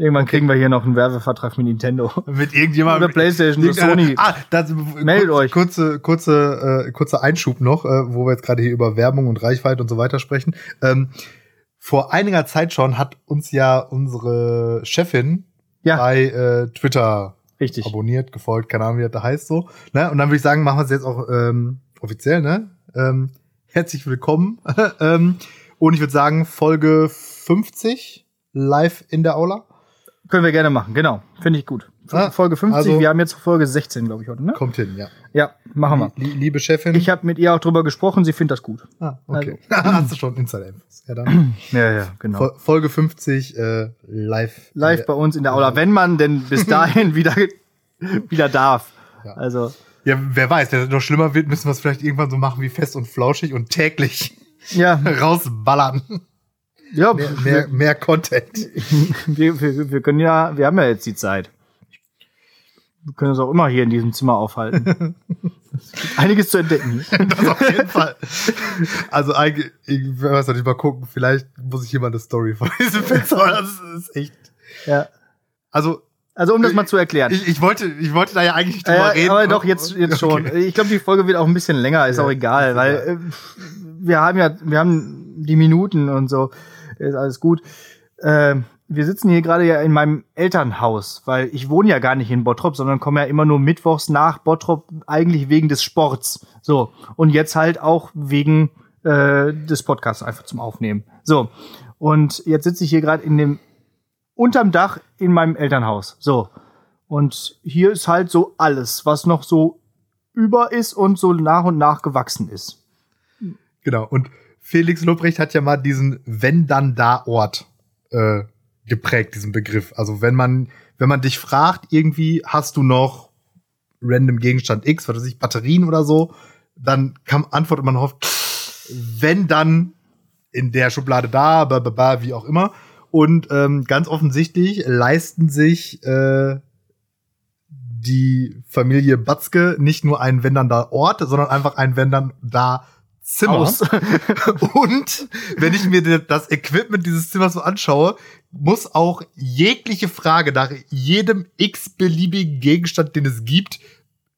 Irgendwann kriegen wir hier noch einen Werbevertrag mit Nintendo. Mit irgendjemandem. Oder PlayStation oder Sony. Ah, das, Meldet euch. Kurze, kurze, äh, kurzer Einschub noch, äh, wo wir jetzt gerade hier über Werbung und Reichweite und so weiter sprechen. Ähm, vor einiger Zeit schon hat uns ja unsere Chefin ja. bei äh, Twitter Richtig. abonniert, gefolgt, keine Ahnung, wie das da heißt so. Ne? Und dann würde ich sagen, machen wir es jetzt auch ähm, offiziell, ne? Ähm, herzlich willkommen. ähm, und ich würde sagen, Folge 50 live in der Aula. Können wir gerne machen, genau. Finde ich gut. Ah, Folge 50, also, wir haben jetzt Folge 16, glaube ich, heute, ne? Kommt hin, ja. Ja, machen wir. Liebe Chefin. Ich habe mit ihr auch drüber gesprochen, sie findet das gut. Ah, okay. Also. Hast du schon Insider-Infos. Ja, dann. ja, ja, genau. Folge 50, äh, live. Live bei uns in der Aula, wenn man denn bis dahin wieder, wieder darf. Ja. Also. Ja, wer weiß, wenn es noch schlimmer wird, müssen wir es vielleicht irgendwann so machen wie fest und flauschig und täglich ja. rausballern. Ja, mehr, mehr, mehr Content. Wir, wir, wir können ja, wir haben ja jetzt die Zeit. Wir können uns auch immer hier in diesem Zimmer aufhalten. einiges zu entdecken. das auf jeden Fall. Also eigentlich, ich weiß nicht, mal gucken, vielleicht muss ich mal eine Story von diesem Fenster. Das ist echt. Ja. Also. Also um das mal zu erklären. Ich, ich wollte, ich wollte da ja eigentlich nicht drüber äh, reden. Aber doch, jetzt, jetzt schon. Okay. Ich glaube, die Folge wird auch ein bisschen länger, ist ja, auch egal, weil äh, wir haben ja, wir haben die Minuten und so ist alles gut. Äh, wir sitzen hier gerade ja in meinem Elternhaus, weil ich wohne ja gar nicht in Bottrop, sondern komme ja immer nur mittwochs nach Bottrop, eigentlich wegen des Sports. So. Und jetzt halt auch wegen äh, des Podcasts einfach zum Aufnehmen. So. Und jetzt sitze ich hier gerade in dem unterm Dach in meinem Elternhaus. So. Und hier ist halt so alles, was noch so über ist und so nach und nach gewachsen ist. Genau. Und Felix Lobrecht hat ja mal diesen wenn dann da Ort äh, geprägt, diesen Begriff. Also wenn man, wenn man dich fragt, irgendwie hast du noch random Gegenstand X, was weiß ich, Batterien oder so, dann kam antwortet man oft, wenn dann in der Schublade da, ba, ba, ba, wie auch immer. Und ähm, ganz offensichtlich leisten sich äh, die Familie Batzke nicht nur einen wenn dann da Ort, sondern einfach einen wenn dann da Zimmer. und wenn ich mir das Equipment dieses Zimmers so anschaue, muss auch jegliche Frage nach jedem x-beliebigen Gegenstand, den es gibt,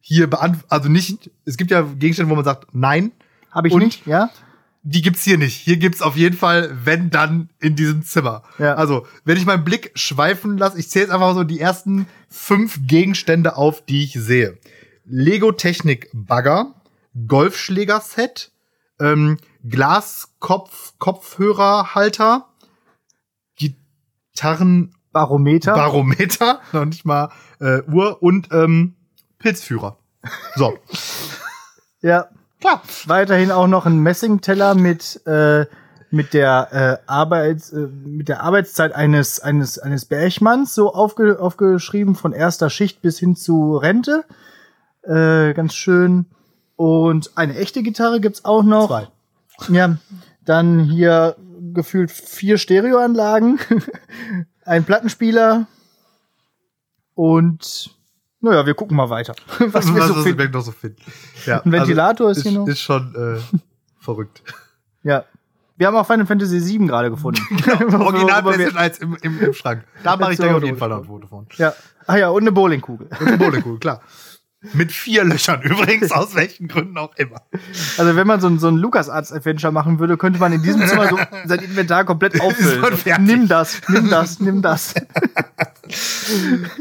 hier beantworten. Also nicht, es gibt ja Gegenstände, wo man sagt, nein. Habe ich nicht, ja? Die gibt's hier nicht. Hier gibt's auf jeden Fall, wenn dann, in diesem Zimmer. Ja. Also, wenn ich meinen Blick schweifen lasse, ich zähle jetzt einfach so die ersten fünf Gegenstände auf, die ich sehe. Lego Technik Bagger, Golfschläger-Set, ähm, Glaskopf, Kopfhörerhalter, Gitarren, Barometer, Barometer, noch nicht mal äh, Uhr und ähm, Pilzführer. So. ja. Klar. Weiterhin auch noch ein Messingteller mit äh, mit der äh, Arbeits äh, mit der Arbeitszeit eines eines eines Bergmanns so aufge, aufgeschrieben von erster Schicht bis hin zu Rente. Äh, ganz schön. Und eine echte Gitarre gibt's auch noch. Zwei. Ja, dann hier gefühlt vier Stereoanlagen, ein Plattenspieler und naja, wir gucken mal weiter. Was, wir, so finden. noch so finden. Ja, Ein Ventilator also ist, hier noch. Ist schon äh, verrückt. Ja. Wir haben auch Final Fantasy VII gerade gefunden. genau, Original als im, im, im Schrank. Da mache ich gleich auf jeden Fall noch ein Foto von. Ja. Ah ja, und eine Bowlingkugel. Und eine Bowlingkugel, klar. Mit vier Löchern übrigens, aus welchen Gründen auch immer. Also wenn man so ein, so ein LucasArts-Adventure machen würde, könnte man in diesem Zimmer so sein Inventar komplett auffüllen. Nimm das, nimm das, nimm das.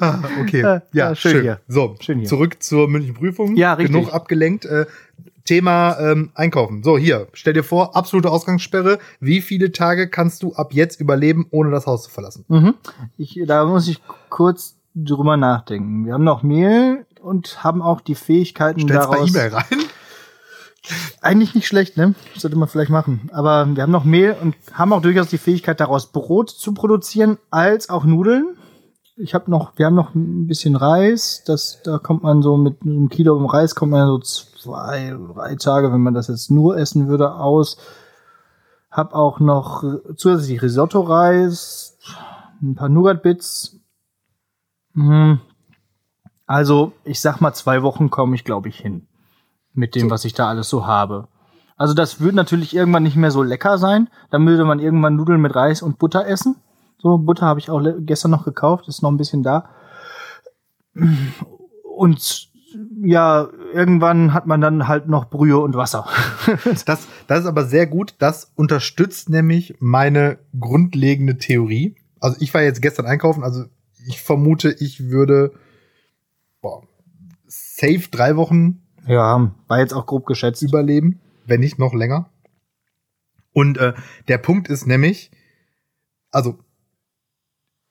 ah, okay, ja, ja schön, schön, hier. So, schön hier. zurück zur mündlichen Prüfung. Ja, richtig. Genug abgelenkt. Äh, Thema ähm, Einkaufen. So, hier, stell dir vor, absolute Ausgangssperre. Wie viele Tage kannst du ab jetzt überleben, ohne das Haus zu verlassen? Mhm. Ich, da muss ich kurz drüber nachdenken. Wir haben noch Mehl, und haben auch die Fähigkeiten Stellst daraus. E-Mail rein? Eigentlich nicht schlecht, ne? sollte man vielleicht machen. Aber wir haben noch Mehl und haben auch durchaus die Fähigkeit daraus Brot zu produzieren, als auch Nudeln. Ich habe noch, wir haben noch ein bisschen Reis. Das, da kommt man so mit einem Kilo Reis kommt man so zwei, drei Tage, wenn man das jetzt nur essen würde, aus. Hab auch noch zusätzlich Risotto-Reis, ein paar Nougat-Bits. Hm, also, ich sag mal, zwei Wochen komme ich, glaube ich, hin. Mit dem, so. was ich da alles so habe. Also, das würde natürlich irgendwann nicht mehr so lecker sein. Dann würde man irgendwann Nudeln mit Reis und Butter essen. So, Butter habe ich auch gestern noch gekauft, ist noch ein bisschen da. Und ja, irgendwann hat man dann halt noch Brühe und Wasser. das, das ist aber sehr gut. Das unterstützt nämlich meine grundlegende Theorie. Also ich war jetzt gestern einkaufen, also ich vermute, ich würde safe drei Wochen. Ja, war jetzt auch grob geschätzt. Überleben, wenn nicht noch länger. Und äh, der Punkt ist nämlich, also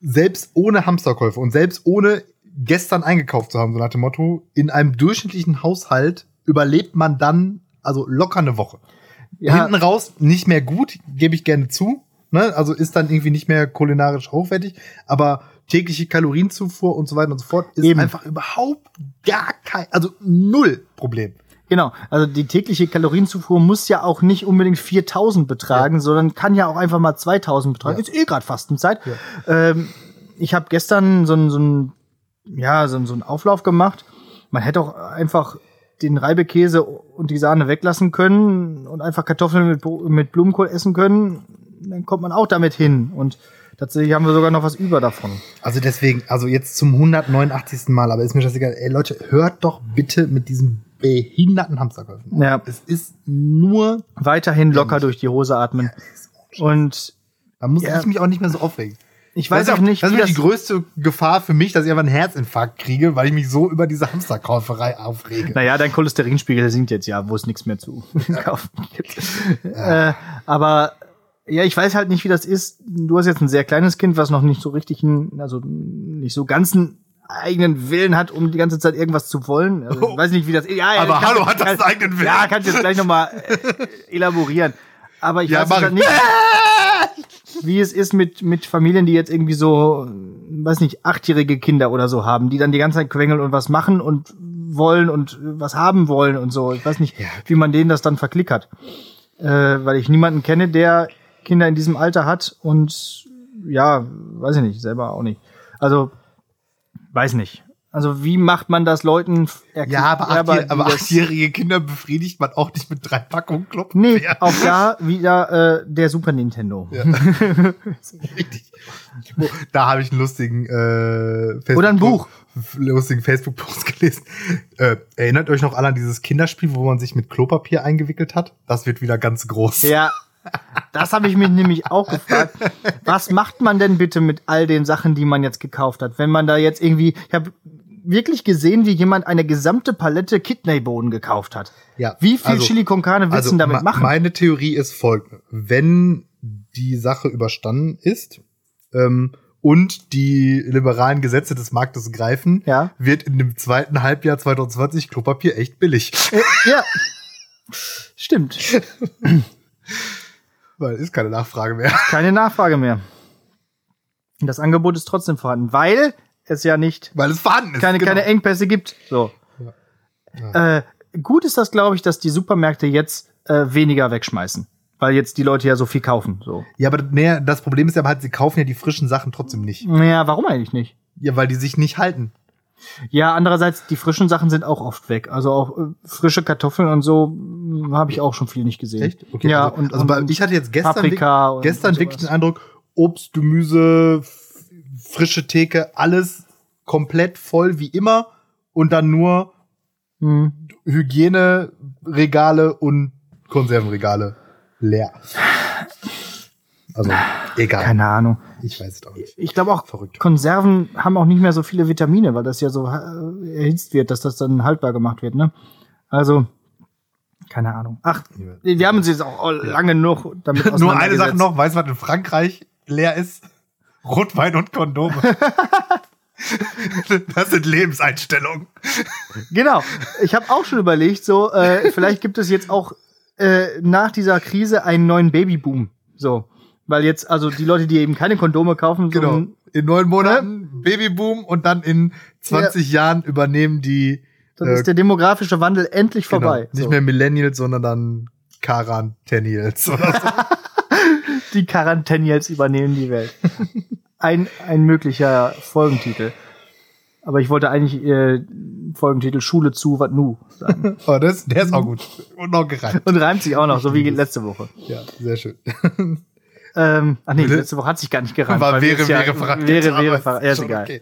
selbst ohne Hamsterkäufe und selbst ohne gestern eingekauft zu haben, so nach dem Motto, in einem durchschnittlichen Haushalt überlebt man dann also locker eine Woche. Ja. Hinten raus nicht mehr gut, gebe ich gerne zu. Ne? Also ist dann irgendwie nicht mehr kulinarisch hochwertig, aber tägliche Kalorienzufuhr und so weiter und so fort ist Eben. einfach überhaupt gar kein, also null Problem. Genau, also die tägliche Kalorienzufuhr muss ja auch nicht unbedingt 4000 betragen, ja. sondern kann ja auch einfach mal 2000 betragen. Ja. Ist eh gerade Fastenzeit. Ja. Ähm, ich habe gestern so ein, so ein ja, so, so einen Auflauf gemacht. Man hätte auch einfach den Reibekäse und die Sahne weglassen können und einfach Kartoffeln mit, mit Blumenkohl essen können. Dann kommt man auch damit hin. Und tatsächlich haben wir sogar noch was über davon. Also deswegen, also jetzt zum 189. Mal, aber ist mir das egal. Ey Leute, hört doch bitte mit diesem behinderten Hamsterkäufen. Ja. Es ist nur weiterhin locker durch die Hose atmen. Ja, und da muss ja. ich mich auch nicht mehr so aufregen. Ich weiß auch nicht, das ist die größte Gefahr für mich, dass ich einfach einen Herzinfarkt kriege, weil ich mich so über diese Hamsterkauferei aufrege. Naja, dein Cholesterinspiegel sinkt jetzt ja, wo es nichts mehr zu kaufen gibt. Ja. Äh, aber ja, ich weiß halt nicht, wie das ist. Du hast jetzt ein sehr kleines Kind, was noch nicht so richtig, einen, also nicht so ganzen eigenen Willen hat, um die ganze Zeit irgendwas zu wollen. Also, ich weiß nicht, wie das ist. Ja, ja, aber hallo, hat das einen eigenen Willen? Ja, kannst du jetzt gleich nochmal äh, elaborieren. Aber ich ja, weiß halt nicht wie es ist mit, mit Familien, die jetzt irgendwie so, weiß nicht, achtjährige Kinder oder so haben, die dann die ganze Zeit quengeln und was machen und wollen und was haben wollen und so. Ich weiß nicht, ja. wie man denen das dann verklickert. Äh, weil ich niemanden kenne, der Kinder in diesem Alter hat und ja, weiß ich nicht, selber auch nicht. Also, weiß nicht. Also wie macht man das Leuten Ja, aber, achtjährige, aber achtjährige Kinder befriedigt man auch nicht mit drei Packungen Kloppen. Nee, auch da wieder äh, der Super Nintendo. Ja. Richtig. Da habe ich einen lustigen äh, Facebook Oder ein Buch. lustigen Facebook-Post gelesen. Äh, erinnert euch noch alle an dieses Kinderspiel, wo man sich mit Klopapier eingewickelt hat? Das wird wieder ganz groß. Ja, das habe ich mich nämlich auch gefragt. Was macht man denn bitte mit all den Sachen, die man jetzt gekauft hat? Wenn man da jetzt irgendwie, ich habe wirklich gesehen, wie jemand eine gesamte Palette Kidneybohnen gekauft hat. Ja. Wie viel also, Chili con Carne willst also, du damit machen? Meine Theorie ist folgende. Wenn die Sache überstanden ist, ähm, und die liberalen Gesetze des Marktes greifen, ja. wird in dem zweiten Halbjahr 2020 Klopapier echt billig. Äh, ja. Stimmt. Weil ist keine Nachfrage mehr. Keine Nachfrage mehr. Das Angebot ist trotzdem vorhanden, weil es ja nicht. Weil es vorhanden ist. Keine, genau. keine Engpässe gibt. So. Ja. Ja. Äh, gut ist das, glaube ich, dass die Supermärkte jetzt äh, weniger wegschmeißen. Weil jetzt die Leute ja so viel kaufen. So. Ja, aber nee, das Problem ist ja halt, sie kaufen ja die frischen Sachen trotzdem nicht. Ja, warum eigentlich nicht? Ja, weil die sich nicht halten. Ja, andererseits, die frischen Sachen sind auch oft weg. Also auch äh, frische Kartoffeln und so hm, habe ich auch schon viel nicht gesehen. Echt? Okay, ja, also, und, also und ich hatte jetzt gestern, Paprika gestern und wirklich den Eindruck, Obst, Gemüse, frische Theke, alles komplett voll wie immer und dann nur hm. Hygieneregale und Konservenregale leer. Also egal. Keine Ahnung. Ich weiß es doch nicht. Ich glaube auch, Verrückt. Konserven haben auch nicht mehr so viele Vitamine, weil das ja so äh, erhitzt wird, dass das dann haltbar gemacht wird, ne? Also, keine Ahnung. Ach, wir haben uns jetzt auch lange noch damit Nur eine Sache noch, weißt du, was in Frankreich leer ist? Rotwein und Kondome. Das sind Lebenseinstellungen. Genau. Ich habe auch schon überlegt, so äh, vielleicht gibt es jetzt auch äh, nach dieser Krise einen neuen Babyboom. So, weil jetzt also die Leute, die eben keine Kondome kaufen, so genau. in neun Monaten ne? Babyboom und dann in 20 ja. Jahren übernehmen die. Dann äh, ist der demografische Wandel endlich genau. vorbei. Nicht so. mehr Millennials, sondern dann Quarantennials oder so. die Quarantennials übernehmen die Welt. Ein, ein möglicher Folgentitel. Aber ich wollte eigentlich äh, Folgentitel Schule zu, wat nu sagen. oh, das, der ist auch gut. Und noch gereimt. Und reimt sich auch noch, so wie letzte Woche. Ja, sehr schön. Ähm, ach nee, letzte Woche hat sich gar nicht gereimt. Aber wäre, wäre, ja, Fahrrad wäre, wäre, Fahrrad. Ja, ist egal. Okay.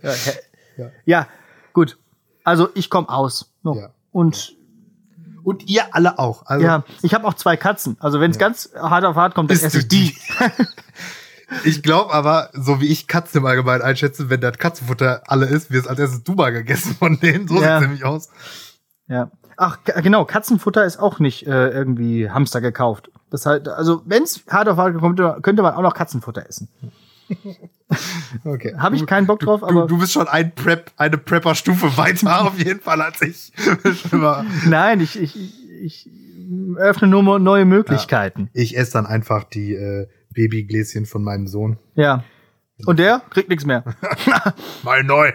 Ja. ja, gut. Also ich komme aus. No. Ja. Und und ihr alle auch. Also ja, ich habe auch zwei Katzen. Also wenn es ja. ganz hart auf hart kommt, dann esse ich die. Ich glaube aber, so wie ich Katzen im Allgemeinen einschätze, wenn das Katzenfutter alle ist, wird es als erstes du mal gegessen von denen. So ja. sieht nämlich aus. Ja. Ach, genau, Katzenfutter ist auch nicht äh, irgendwie Hamster gekauft. Das halt, also, wenn es hart auf hart kommt, könnte man auch noch Katzenfutter essen. okay. Habe ich keinen Bock drauf, du, aber. Du, du bist schon ein Prep, eine Prepper-Stufe weiter auf jeden Fall als ich. Nein, ich, ich, ich öffne nur neue Möglichkeiten. Ja, ich esse dann einfach die äh, Babygläschen von meinem Sohn. Ja. Und der kriegt nichts mehr. Mal neu.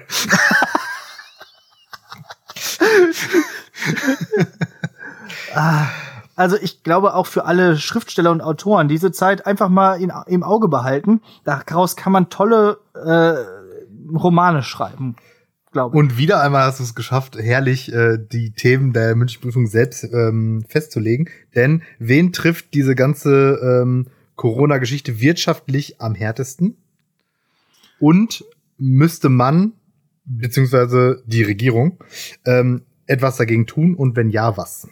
ah also ich glaube auch für alle Schriftsteller und Autoren diese Zeit einfach mal in, im Auge behalten. Daraus kann man tolle äh, Romane schreiben. Glaube. Und wieder einmal hast du es geschafft, herrlich äh, die Themen der Mündlichen selbst ähm, festzulegen. Denn wen trifft diese ganze ähm, Corona-Geschichte wirtschaftlich am härtesten? Und müsste man, beziehungsweise die Regierung, ähm, etwas dagegen tun? Und wenn ja, was?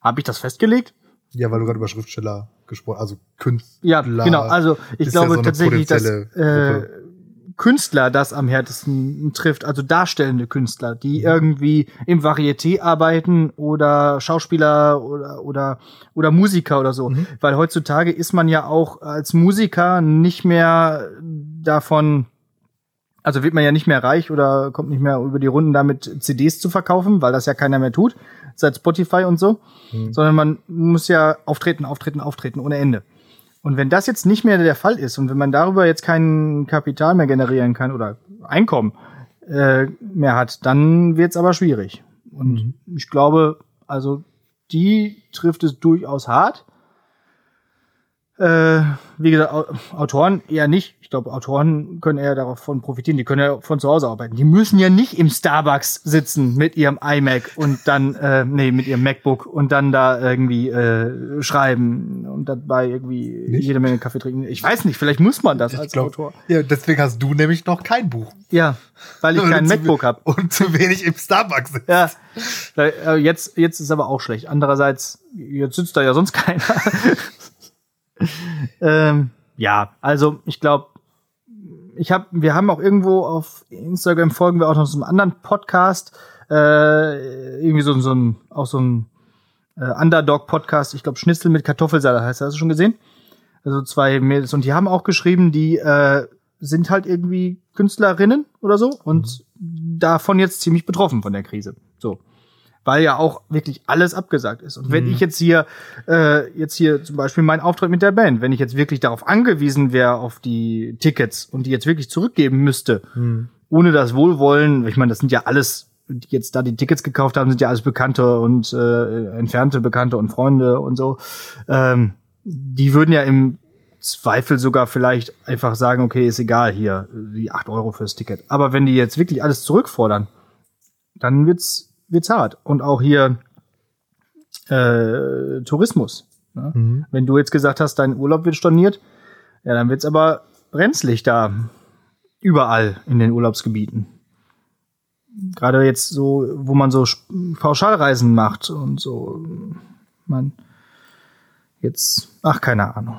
Habe ich das festgelegt? Ja, weil du gerade über Schriftsteller gesprochen, also Künstler. Ja, genau. Also ich glaube ja so tatsächlich, dass äh, Künstler das am härtesten trifft, also darstellende Künstler, die mhm. irgendwie im Varieté arbeiten oder Schauspieler oder oder oder Musiker oder so, mhm. weil heutzutage ist man ja auch als Musiker nicht mehr davon also wird man ja nicht mehr reich oder kommt nicht mehr über die Runden damit CDs zu verkaufen, weil das ja keiner mehr tut, seit Spotify und so, mhm. sondern man muss ja auftreten, auftreten, auftreten ohne Ende. Und wenn das jetzt nicht mehr der Fall ist und wenn man darüber jetzt kein Kapital mehr generieren kann oder Einkommen äh, mehr hat, dann wird's aber schwierig. Und mhm. ich glaube, also die trifft es durchaus hart. Äh, wie gesagt, Autoren eher nicht. Ich glaube, Autoren können eher davon profitieren. Die können ja von zu Hause arbeiten. Die müssen ja nicht im Starbucks sitzen mit ihrem iMac und dann, äh, nee, mit ihrem MacBook und dann da irgendwie äh, schreiben und dabei irgendwie nicht? jede Menge Kaffee trinken. Ich weiß nicht, vielleicht muss man das ich als glaub, Autor. Ja, deswegen hast du nämlich noch kein Buch. Ja, weil ich kein MacBook habe. Und zu wenig im Starbucks sitzt. Ja, äh, jetzt, jetzt ist aber auch schlecht. Andererseits, jetzt sitzt da ja sonst keiner. ähm, ja, also ich glaube, ich habe, wir haben auch irgendwo auf Instagram folgen wir auch noch so einem anderen Podcast, äh, irgendwie so, so ein, auch so ein äh, Underdog-Podcast, ich glaube Schnitzel mit Kartoffelsalat heißt das, hast du schon gesehen? Also zwei Mädels und die haben auch geschrieben, die äh, sind halt irgendwie Künstlerinnen oder so und mhm. davon jetzt ziemlich betroffen von der Krise. So weil ja auch wirklich alles abgesagt ist. Und wenn mhm. ich jetzt hier, äh, jetzt hier zum Beispiel mein Auftritt mit der Band, wenn ich jetzt wirklich darauf angewiesen wäre, auf die Tickets und die jetzt wirklich zurückgeben müsste, mhm. ohne das Wohlwollen, ich meine, das sind ja alles, die jetzt da die Tickets gekauft haben, sind ja alles Bekannte und äh, entfernte Bekannte und Freunde und so. Ähm, die würden ja im Zweifel sogar vielleicht einfach sagen, okay, ist egal hier, die acht Euro fürs Ticket. Aber wenn die jetzt wirklich alles zurückfordern, dann wird's wird's hart. Und auch hier äh, Tourismus. Ne? Mhm. Wenn du jetzt gesagt hast, dein Urlaub wird storniert, ja, dann wird's aber brenzlig da überall in den Urlaubsgebieten. Gerade jetzt so, wo man so Pauschalreisen macht und so, man jetzt, ach, keine Ahnung.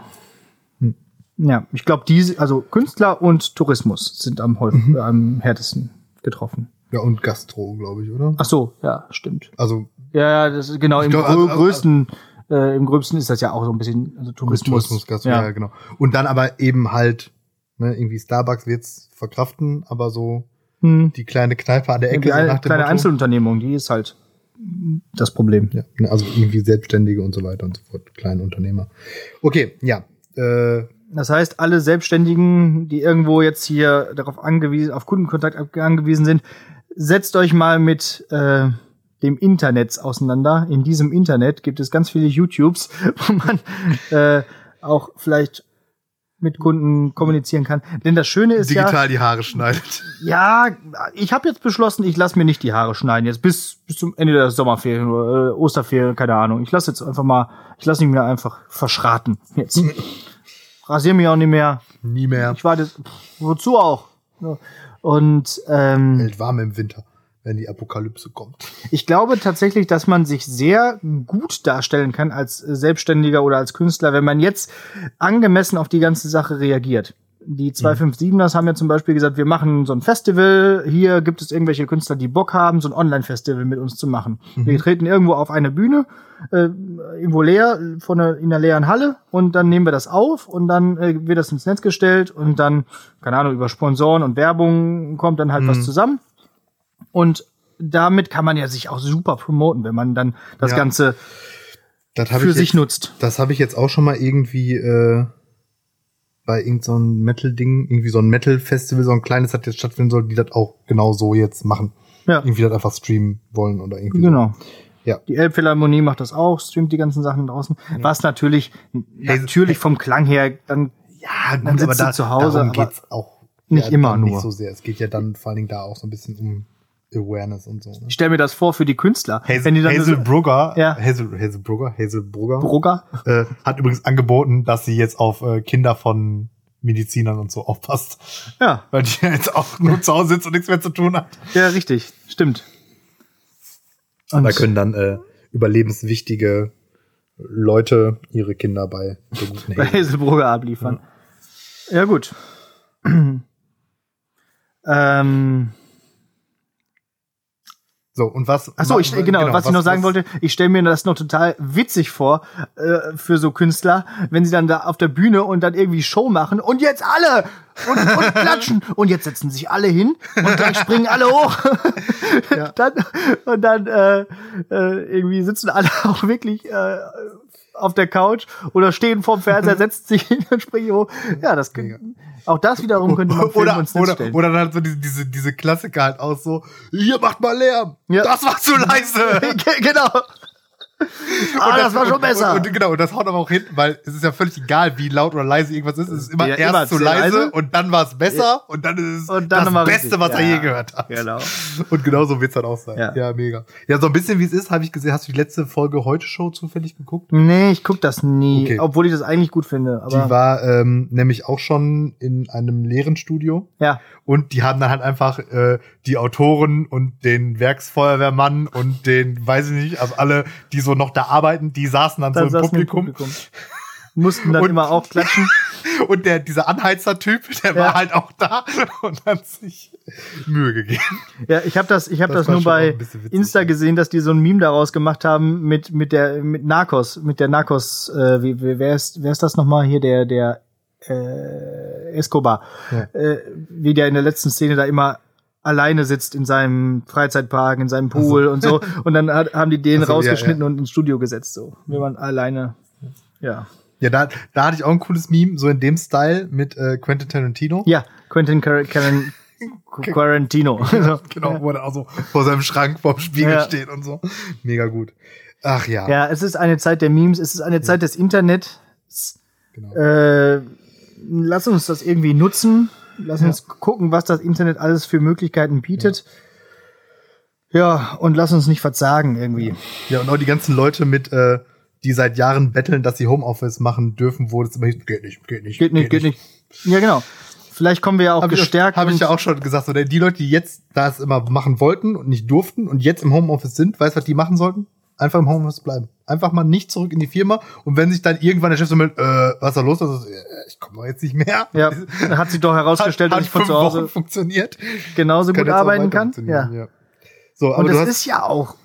Hm. Ja, ich glaube, diese, also Künstler und Tourismus sind am, häufig, mhm. am härtesten getroffen. Ja, und Gastro, glaube ich, oder? Ach so, ja, stimmt. Also. Ja, das ist genau, im glaub, also, größten, äh, im gröbsten ist das ja auch so ein bisschen, also Tourismus. Tourismus, Gastro, ja. ja, genau. Und dann aber eben halt, ne, irgendwie Starbucks wird's verkraften, aber so hm. die kleine Kneipe an der Ecke. Die so nach kleine Motto. Einzelunternehmung, die ist halt das Problem. Ja, ne, also irgendwie Selbstständige und so weiter und so fort, kleine Unternehmer. Okay, ja. Äh, das heißt, alle Selbstständigen, die irgendwo jetzt hier darauf angewiesen, auf Kundenkontakt angewiesen sind, setzt euch mal mit äh, dem Internet auseinander. In diesem Internet gibt es ganz viele YouTubes, wo man äh, auch vielleicht mit Kunden kommunizieren kann. Denn das Schöne ist Digital ja digital die Haare schneidet. Ja, ich habe jetzt beschlossen, ich lasse mir nicht die Haare schneiden jetzt bis bis zum Ende der Sommerferien oder äh, Osterferien, keine Ahnung. Ich lasse jetzt einfach mal, ich lasse mich mir einfach verschraten jetzt. Rasiere mich auch nicht mehr. Nie mehr. Ich warte, wozu auch? Und ähm, hält warm im Winter, wenn die Apokalypse kommt. Ich glaube tatsächlich, dass man sich sehr gut darstellen kann als Selbstständiger oder als Künstler, wenn man jetzt angemessen auf die ganze Sache reagiert. Die 257ers haben ja zum Beispiel gesagt, wir machen so ein Festival. Hier gibt es irgendwelche Künstler, die Bock haben, so ein Online-Festival mit uns zu machen. Mhm. Wir treten irgendwo auf eine Bühne, äh, irgendwo leer, von einer, in einer leeren Halle und dann nehmen wir das auf und dann äh, wird das ins Netz gestellt und dann, keine Ahnung, über Sponsoren und Werbung kommt dann halt mhm. was zusammen. Und damit kann man ja sich auch super promoten, wenn man dann das ja. Ganze für sich jetzt, nutzt. Das habe ich jetzt auch schon mal irgendwie äh, bei irgendeinem so Metal-Ding, irgendwie so ein Metal-Festival, so ein kleines, das jetzt stattfinden soll, die das auch genau so jetzt machen. Ja. Irgendwie das einfach streamen wollen oder irgendwie. Genau. So. Ja. Die Elbphilharmonie macht das auch, streamt die ganzen Sachen draußen. Ja. Was natürlich, hey, natürlich vom Klang her, dann, ja, gut, dann sitzt aber da, zu Hause. Darum geht's auch nicht ja, immer nur. Nicht so sehr. Es geht ja dann vor allen Dingen da auch so ein bisschen um Awareness und so. Ne? Ich stelle mir das vor für die Künstler. Hazel, wenn die dann Hazel Brugger, ja. Hazel, Hazel Brugger, Hazel Brugger, Brugger? Äh, hat übrigens angeboten, dass sie jetzt auf äh, Kinder von Medizinern und so aufpasst. Ja. Weil die jetzt auch nur zu Hause sitzt und nichts mehr zu tun hat. Ja, richtig. Stimmt. Und da können dann äh, überlebenswichtige Leute ihre Kinder bei der guten bei Hazelbrugger abliefern. Ja, ja gut. ähm, so, und was. Achso, ich, genau, genau, was, was ich noch sagen wollte, ich stelle mir das noch total witzig vor äh, für so Künstler, wenn sie dann da auf der Bühne und dann irgendwie Show machen und jetzt alle und, und klatschen und jetzt setzen sich alle hin und dann springen alle hoch. Ja. dann, und dann äh, äh, irgendwie sitzen alle auch wirklich äh, auf der Couch oder stehen vorm Fernseher, setzen sich hin und springen hoch. Ja, das ja. auch das wiederum könnte man oder, uns oder, stellen. oder dann halt so diese, diese, diese Klassiker halt auch so, hier macht mal Lärm. Ja. Das war zu leise. genau. Ah, das, das, war schon besser. Und, und, genau, und das haut aber auch hinten, weil es ist ja völlig egal, wie laut oder leise irgendwas ist. Es ist immer ja, erst immer zu leise, leise, und dann war es besser ja. und dann ist es dann das Beste, richtig. was er je gehört hat. Genau. Und genau so wird's dann auch sein. Ja, ja mega. Ja, so ein bisschen wie es ist, habe ich gesehen. Hast du die letzte Folge Heute Show zufällig geguckt? Nee, ich guck das nie, okay. obwohl ich das eigentlich gut finde. Aber die war ähm, nämlich auch schon in einem leeren Studio. Ja. Und die haben dann halt einfach äh, die Autoren und den Werksfeuerwehrmann und den, weiß ich nicht, also alle, die so noch da arbeiten, die saßen dann, dann so im Publikum. Im Publikum. Mussten dann und, immer auch klatschen. Und der, dieser Anheizer-Typ, der ja. war halt auch da und hat sich Mühe gegeben. Ja, ich habe das, ich habe das, das nur bei Insta gesehen, dass die so ein Meme daraus gemacht haben mit mit der mit Narcos, mit der Narcos. Äh, wie, wer ist wer ist das nochmal hier der der äh, Escobar, ja. äh, wie der in der letzten Szene da immer alleine sitzt in seinem Freizeitpark, in seinem Pool also. und so. Und dann hat, haben die den also, rausgeschnitten ja, ja. und ins Studio gesetzt, so. Wir waren alleine, ja. Ja, da, da hatte ich auch ein cooles Meme, so in dem Style mit äh, Quentin Tarantino. Ja, Quentin Car Quarantino. Ja, genau, wo er auch so vor seinem Schrank vorm Spiegel ja. steht und so. Mega gut. Ach ja. Ja, es ist eine Zeit der Memes, es ist eine Zeit des Internets. Genau. Äh, lass uns das irgendwie nutzen. Lass ja. uns gucken, was das Internet alles für Möglichkeiten bietet. Ja. ja, und lass uns nicht verzagen irgendwie. Ja, und auch die ganzen Leute mit, äh, die seit Jahren betteln, dass sie Homeoffice machen dürfen, wo das immer hieß, geht nicht, geht nicht. Geht nicht, geht, geht nicht. nicht. Ja, genau. Vielleicht kommen wir ja auch hab gestärkt. Habe ich ja auch schon gesagt, oder die Leute, die jetzt das immer machen wollten und nicht durften und jetzt im Homeoffice sind, weißt du, was die machen sollten? Einfach im Homeoffice bleiben. Einfach mal nicht zurück in die Firma. Und wenn sich dann irgendwann der Chef so meldet, äh, was ist da los? Also, ich komme doch jetzt nicht mehr. Ja, hat sich doch herausgestellt, hat, dass ich von zu Hause Wochen funktioniert. genauso gut arbeiten kann. Ja. ja. So, aber Und das ist ja auch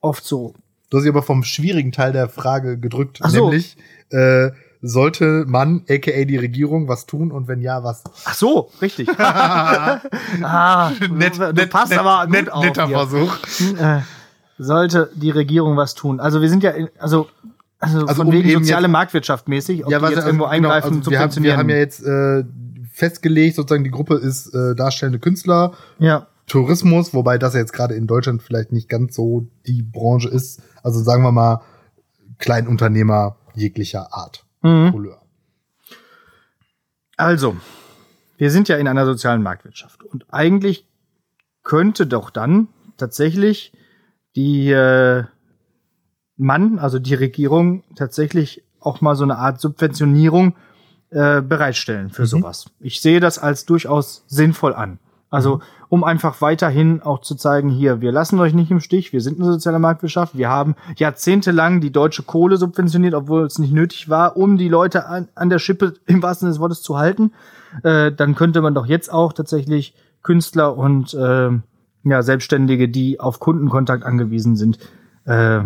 oft so. Du hast dich aber vom schwierigen Teil der Frage gedrückt, Ach so. nämlich äh, sollte man, aka die Regierung, was tun und wenn ja, was? Ach so, richtig. ah, nett, du, du passt nett, aber gut nett, netter auf Versuch. Äh, sollte die Regierung was tun? Also wir sind ja, in, also also, also von um wegen soziale Marktwirtschaft mäßig, ob ja, die jetzt also, irgendwo genau, eingreifen also wir haben, wir haben ja jetzt äh, festgelegt, sozusagen die Gruppe ist äh, darstellende Künstler, ja. Tourismus, wobei das jetzt gerade in Deutschland vielleicht nicht ganz so die Branche ist. Also sagen wir mal Kleinunternehmer jeglicher Art. Mhm. Also, wir sind ja in einer sozialen Marktwirtschaft und eigentlich könnte doch dann tatsächlich die äh, Mann, also die Regierung, tatsächlich auch mal so eine Art Subventionierung äh, bereitstellen für mhm. sowas. Ich sehe das als durchaus sinnvoll an. Also, mhm. um einfach weiterhin auch zu zeigen, hier, wir lassen euch nicht im Stich, wir sind eine soziale Marktwirtschaft, wir haben jahrzehntelang die deutsche Kohle subventioniert, obwohl es nicht nötig war, um die Leute an, an der Schippe im wahrsten Sinne des Wortes zu halten. Äh, dann könnte man doch jetzt auch tatsächlich Künstler und äh, ja, Selbstständige, die auf Kundenkontakt angewiesen sind, äh,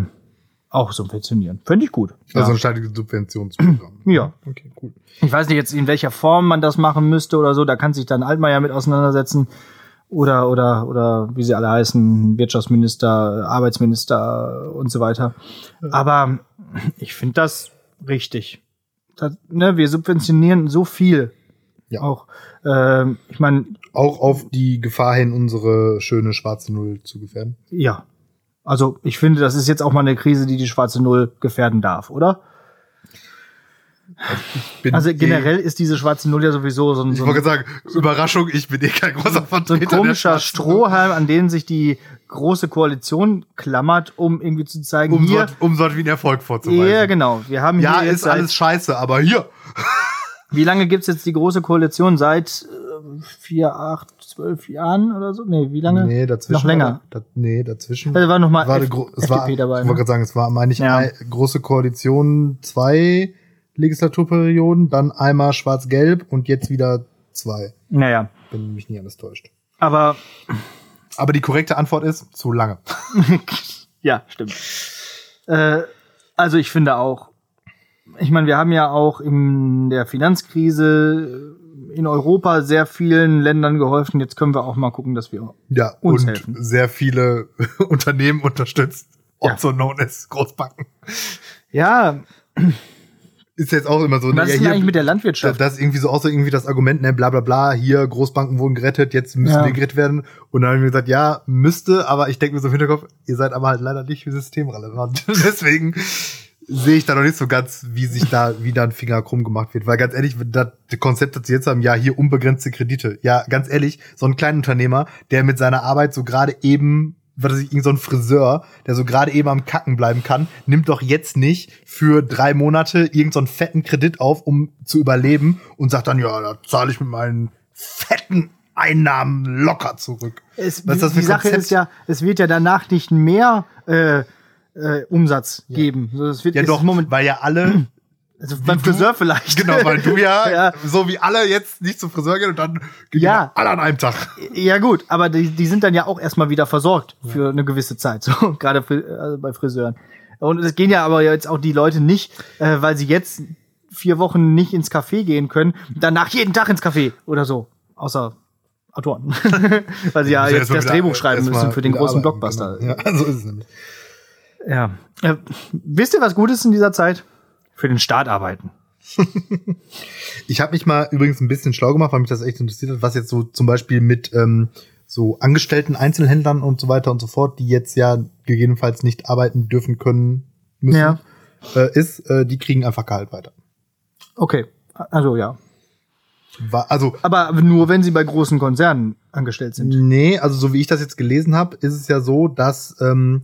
auch subventionieren. Fände ich gut. Also ja. ein staatliches Subventionsprogramm. ja. Okay, cool. Ich weiß nicht jetzt, in welcher Form man das machen müsste oder so. Da kann sich dann Altmaier mit auseinandersetzen. Oder, oder, oder wie sie alle heißen, Wirtschaftsminister, Arbeitsminister und so weiter. Aber ich finde das richtig. Das, ne, wir subventionieren so viel. Ja. Auch, äh, ich meine. Auch auf die Gefahr hin, unsere schöne schwarze Null zu gefährden. Ja, also ich finde, das ist jetzt auch mal eine Krise, die die schwarze Null gefährden darf, oder? Also eh generell ist diese schwarze Null ja sowieso so ein. Ich wollte sagen, Überraschung, ich bin eh kein großer Vertreter. So ein komischer Strohhalm, an den sich die große Koalition klammert, um irgendwie zu zeigen, um hier. So, um so wie ein Erfolg vorzuweisen. Ja, genau. Wir haben ja, hier ist alles scheiße, aber hier. Wie lange gibt's jetzt die große Koalition? Seit äh, vier, acht, zwölf Jahren oder so? Nee, wie lange? Nee, dazwischen. Noch länger. Da, nee, dazwischen. Also war noch mal war F es war, dabei. Ich wollte ne? gerade sagen, es war, meine ich, ja. eine große Koalition, zwei Legislaturperioden, dann einmal schwarz-gelb und jetzt wieder zwei. Naja. Wenn mich nicht alles täuscht. Aber. Aber die korrekte Antwort ist zu lange. ja, stimmt. Äh, also ich finde auch, ich meine, wir haben ja auch in der Finanzkrise in Europa sehr vielen Ländern geholfen. Jetzt können wir auch mal gucken, dass wir ja, uns und helfen. sehr viele Unternehmen unterstützt. Also ja. known as Großbanken. Ja. Ist jetzt auch immer so. Was ne, ist denn eigentlich mit der Landwirtschaft? Das ist irgendwie so auch so irgendwie das Argument, ne, bla bla bla, hier Großbanken wurden gerettet, jetzt müssen ja. wir gerettet werden. Und dann haben wir gesagt, ja, müsste, aber ich denke mir so im Hinterkopf, ihr seid aber halt leider nicht systemrelevant. Deswegen sehe ich da noch nicht so ganz, wie sich da wieder ein Finger krumm gemacht wird. Weil ganz ehrlich, das Konzept, das sie jetzt haben, ja, hier unbegrenzte Kredite. Ja, ganz ehrlich, so ein kleiner Unternehmer, der mit seiner Arbeit so gerade eben, was weiß ich, irgend so ein Friseur, der so gerade eben am Kacken bleiben kann, nimmt doch jetzt nicht für drei Monate irgendeinen so fetten Kredit auf, um zu überleben und sagt dann, ja, da zahle ich mit meinen fetten Einnahmen locker zurück. Es, Was ist das für die Sache ist ja, es wird ja danach nicht mehr äh, äh, Umsatz ja. geben. So, das wird ja doch, Moment, weil ja alle also beim Friseur vielleicht. Genau, weil du ja, ja, so wie alle jetzt nicht zum Friseur gehen und dann gehen ja. alle an einem Tag. Ja gut, aber die, die sind dann ja auch erstmal wieder versorgt für eine gewisse Zeit, so gerade also bei Friseuren. Und es gehen ja aber jetzt auch die Leute nicht, äh, weil sie jetzt vier Wochen nicht ins Café gehen können, danach jeden Tag ins Café oder so. Außer Autoren. weil sie ja jetzt das Drehbuch schreiben müssen für den großen Blockbuster. Genau. Ja, so ist es nämlich. Ja. Äh, wisst ihr, was gut ist in dieser Zeit? Für den Staat arbeiten. ich habe mich mal übrigens ein bisschen schlau gemacht, weil mich das echt interessiert hat, was jetzt so zum Beispiel mit ähm, so Angestellten, Einzelhändlern und so weiter und so fort, die jetzt ja gegebenenfalls nicht arbeiten dürfen können müssen, ja. äh, ist, äh, die kriegen einfach Gehalt weiter. Okay, also ja. War, also, aber nur wenn sie bei großen Konzernen angestellt sind. Nee, also so wie ich das jetzt gelesen habe, ist es ja so, dass ähm,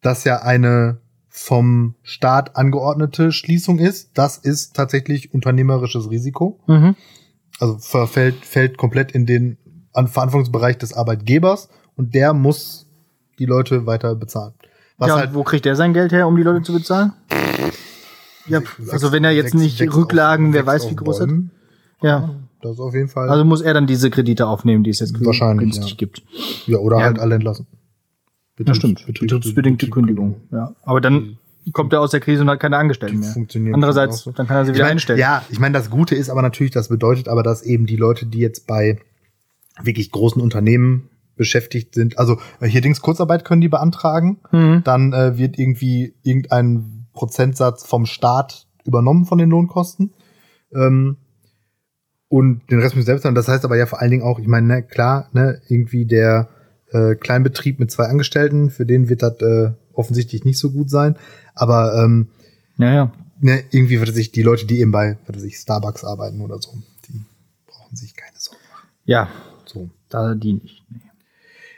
das ja eine vom Staat angeordnete Schließung ist. Das ist tatsächlich unternehmerisches Risiko. Mhm. Also verfällt, fällt komplett in den Verantwortungsbereich des Arbeitgebers und der muss die Leute weiter bezahlen. Was ja, halt wo kriegt er sein Geld her, um die Leute zu bezahlen? Ja, also wenn er jetzt sechs, nicht sechs Rücklagen, auf, wer weiß wie groß hat. Ja. Das ist auf jeden Fall. Also muss er dann diese Kredite aufnehmen, die es jetzt wahrscheinlich günstig ja. gibt. Ja, oder ja. halt alle entlassen. Betriebs, ja, stimmt. Betriebsbedingte Kündigung. Ja. Aber dann kommt er aus der Krise und hat keine Angestellten mehr. Funktioniert Andererseits, so. dann kann er sie wieder ich mein, einstellen. Ja, ich meine, das Gute ist aber natürlich, das bedeutet aber, dass eben die Leute, die jetzt bei wirklich großen Unternehmen beschäftigt sind, also äh, hier Dings Kurzarbeit können die beantragen, mhm. dann äh, wird irgendwie irgendein Prozentsatz vom Staat übernommen von den Lohnkosten. Ähm, und den Rest müssen selbst haben. Das heißt aber ja vor allen Dingen auch, ich meine, ne, klar, ne, irgendwie der äh, Kleinbetrieb mit zwei Angestellten, für den wird das äh, offensichtlich nicht so gut sein. Aber ähm, ja, ja. Ne, irgendwie würde sich die Leute, die eben bei würde sich Starbucks arbeiten oder so, die brauchen sich keine Sorgen machen. Ja, so. Da die nicht. Nee.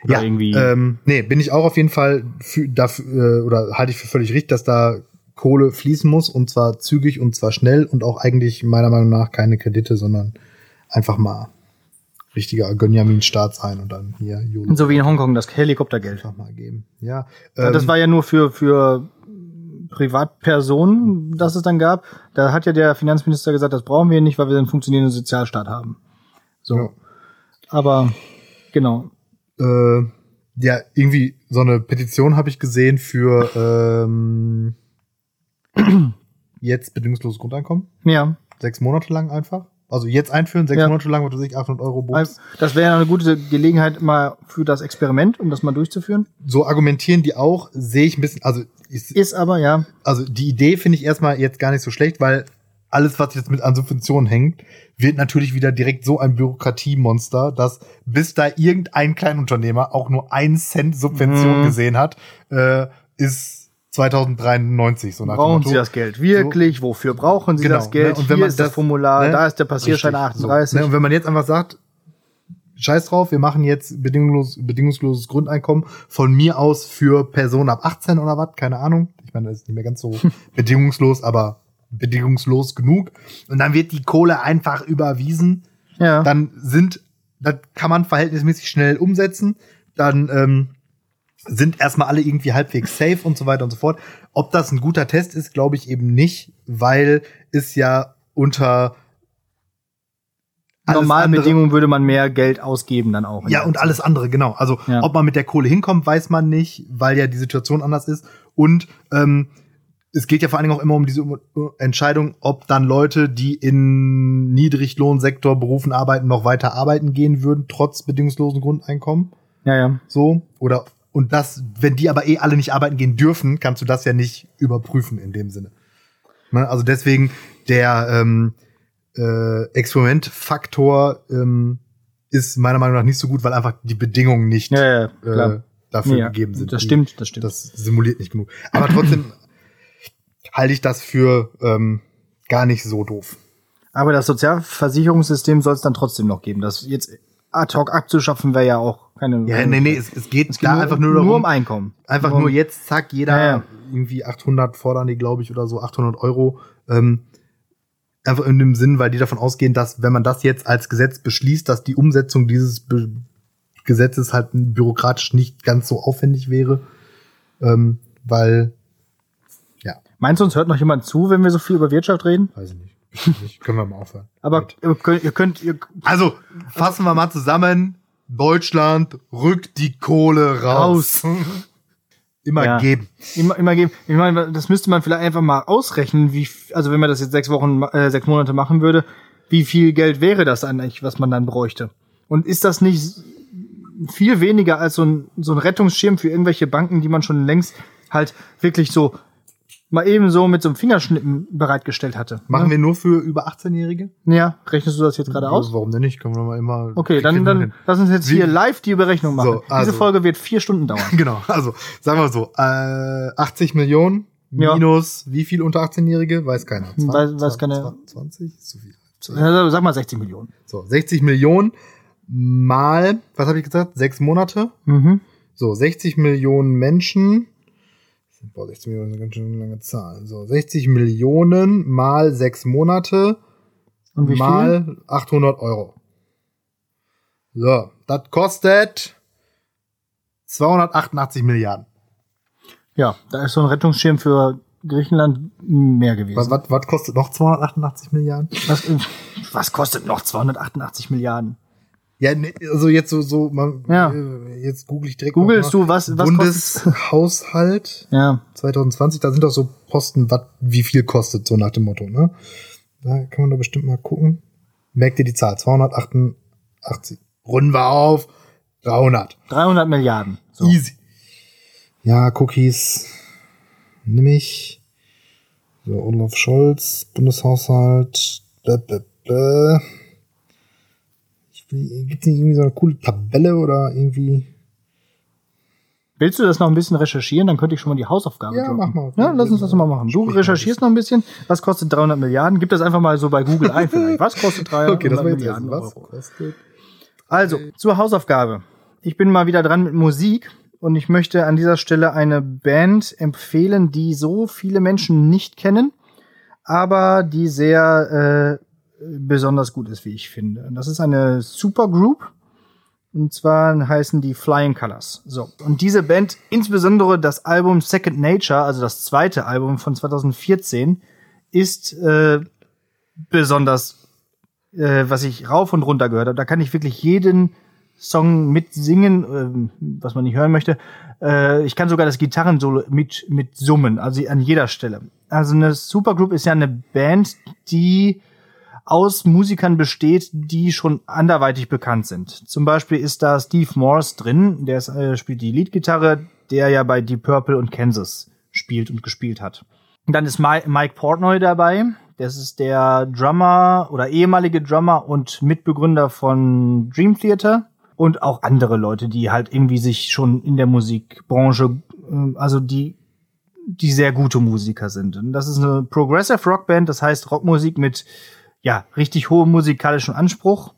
Oder ja, irgendwie. Ähm, nee, bin ich auch auf jeden Fall für, dafür, äh, oder halte ich für völlig richtig, dass da Kohle fließen muss und zwar zügig und zwar schnell und auch eigentlich meiner Meinung nach keine Kredite, sondern einfach mal richtiger Gönjamin-Staat sein und dann hier YOLO. So wie in Hongkong das Helikoptergeld. Einfach mal geben. Ja. Ähm, das war ja nur für, für Privatpersonen, das es dann gab. Da hat ja der Finanzminister gesagt, das brauchen wir nicht, weil wir einen funktionierenden Sozialstaat haben. So. Ja. Aber, genau. Äh, ja, irgendwie so eine Petition habe ich gesehen für ähm, jetzt bedingungsloses Grundeinkommen. Ja. Sechs Monate lang einfach. Also jetzt einführen, sechs ja. Monate lang, was weiß ich, 800 Euro Bums. Das wäre eine gute Gelegenheit mal für das Experiment, um das mal durchzuführen. So argumentieren die auch, sehe ich ein bisschen, also ist, ist aber, ja. Also die Idee finde ich erstmal jetzt gar nicht so schlecht, weil alles, was jetzt mit an Subventionen hängt, wird natürlich wieder direkt so ein Bürokratiemonster, dass bis da irgendein Kleinunternehmer auch nur einen Cent Subvention mhm. gesehen hat, äh, ist 2093 so nach Brauchen Sie das Geld wirklich? So. Wofür brauchen Sie genau, das Geld? Ne? Und wenn Hier man ist das, das Formular, ne? da ist der Passierschein Richtig, 38. So, ne? Und wenn man jetzt einfach sagt, Scheiß drauf, wir machen jetzt bedingungslos, bedingungsloses Grundeinkommen von mir aus für Personen ab 18 oder was, keine Ahnung. Ich meine, das ist nicht mehr ganz so bedingungslos, aber bedingungslos genug. Und dann wird die Kohle einfach überwiesen. Ja. Dann sind, das kann man verhältnismäßig schnell umsetzen. Dann ähm, sind erstmal alle irgendwie halbwegs safe und so weiter und so fort. Ob das ein guter Test ist, glaube ich eben nicht, weil es ja unter normalen Bedingungen würde man mehr Geld ausgeben dann auch. Ja, und alles andere, genau. Also ja. ob man mit der Kohle hinkommt, weiß man nicht, weil ja die Situation anders ist. Und ähm, es geht ja vor allen Dingen auch immer um diese Entscheidung, ob dann Leute, die in Niedriglohnsektor Berufen arbeiten, noch weiter arbeiten gehen würden, trotz bedingungslosen Grundeinkommen. Ja, ja. So. Oder und das, wenn die aber eh alle nicht arbeiten gehen dürfen, kannst du das ja nicht überprüfen in dem Sinne. Ne? Also deswegen der ähm, äh, Experimentfaktor ähm, ist meiner Meinung nach nicht so gut, weil einfach die Bedingungen nicht ja, ja, äh, dafür ja, gegeben sind. Das stimmt, das stimmt. Das simuliert nicht genug. Aber trotzdem halte ich das für ähm, gar nicht so doof. Aber das Sozialversicherungssystem soll es dann trotzdem noch geben. Das jetzt ad hoc abzuschaffen wäre ja auch keine. Ja, nee, nee, es, es geht es da einfach nur, darum, nur um Einkommen. Einfach nur, nur jetzt, zack, jeder ja, ja. irgendwie 800 fordern die, glaube ich, oder so 800 Euro. Ähm, einfach in dem Sinn, weil die davon ausgehen, dass wenn man das jetzt als Gesetz beschließt, dass die Umsetzung dieses Be Gesetzes halt bürokratisch nicht ganz so aufwendig wäre, ähm, weil ja. Meinst du, uns hört noch jemand zu, wenn wir so viel über Wirtschaft reden? Weiß ich nicht. Ich, können wir mal aufhören. Aber ihr könnt, ihr könnt ihr also fassen wir mal zusammen. Deutschland rückt die Kohle raus. raus. immer ja. geben. Immer, immer geben. Ich meine, das müsste man vielleicht einfach mal ausrechnen, wie, also wenn man das jetzt sechs Wochen, äh, sechs Monate machen würde, wie viel Geld wäre das eigentlich, was man dann bräuchte? Und ist das nicht viel weniger als so ein, so ein Rettungsschirm für irgendwelche Banken, die man schon längst halt wirklich so mal eben so mit so einem Fingerschnippen bereitgestellt hatte. Machen ne? wir nur für über 18-Jährige? Ja, rechnest du das jetzt gerade aus? Warum denn nicht? Können wir mal immer. Okay, dann, dann lass uns jetzt Wie? hier live die Berechnung machen. So, also, Diese Folge wird vier Stunden dauern. genau, also sagen wir so, äh, 80 Millionen minus ja. wie viel unter 18-Jährige? Weiß keiner. 20, weiß, weiß keiner. 20? Zu viel. Also, sag mal 60 Millionen. So, 60 Millionen mal, was habe ich gesagt? Sechs Monate? Mhm. So, 60 Millionen Menschen Boah, 60 Millionen ist eine ganz schön lange Zahl. So, 60 Millionen mal sechs Monate Und wie mal viel? 800 Euro. So, das kostet 288 Milliarden. Ja, da ist so ein Rettungsschirm für Griechenland mehr gewesen. Was, was, was kostet noch 288 Milliarden? Was, was kostet noch 288 Milliarden? Ja, ne, also jetzt so, so man, ja. Äh, jetzt google ich direkt Googlest du, was, was Bundeshaushalt ja. 2020, da sind doch so Posten, wat, wie viel kostet, so nach dem Motto, ne? Da kann man da bestimmt mal gucken. Merkt ihr die Zahl? 288. Runden wir auf. 300. 300 Milliarden. So. Easy. Ja, Cookies. Nimm ich. So, Olaf Scholz, Bundeshaushalt. Bäh, bäh, bäh. Gibt es nicht irgendwie so eine coole Tabelle oder irgendwie? Willst du das noch ein bisschen recherchieren? Dann könnte ich schon mal die Hausaufgabe Ja, droppen. mach mal. Ja, lass uns das mal machen. Du recherchierst noch ein bisschen. Was kostet 300 Milliarden? Gib das einfach mal so bei Google ein vielleicht. Was kostet 300 okay, das Milliarden was Euro? Kostet also, zur Hausaufgabe. Ich bin mal wieder dran mit Musik und ich möchte an dieser Stelle eine Band empfehlen, die so viele Menschen nicht kennen, aber die sehr äh, besonders gut ist, wie ich finde. Das ist eine Supergroup. Und zwar heißen die Flying Colors. So. Und diese Band, insbesondere das Album Second Nature, also das zweite Album von 2014, ist äh, besonders, äh, was ich rauf und runter gehört habe. Da kann ich wirklich jeden Song mitsingen, äh, was man nicht hören möchte. Äh, ich kann sogar das Gitarrensolo mit, mit summen, also an jeder Stelle. Also eine Supergroup ist ja eine Band, die aus Musikern besteht, die schon anderweitig bekannt sind. Zum Beispiel ist da Steve Morse drin, der ist, äh, spielt die Leadgitarre, der ja bei Deep Purple und Kansas spielt und gespielt hat. Und dann ist Mike Portnoy dabei, das ist der Drummer oder ehemalige Drummer und Mitbegründer von Dream Theater und auch andere Leute, die halt irgendwie sich schon in der Musikbranche, äh, also die die sehr gute Musiker sind. Und das ist eine Progressive Rock Band, das heißt Rockmusik mit ja, richtig hohem musikalischen Anspruch.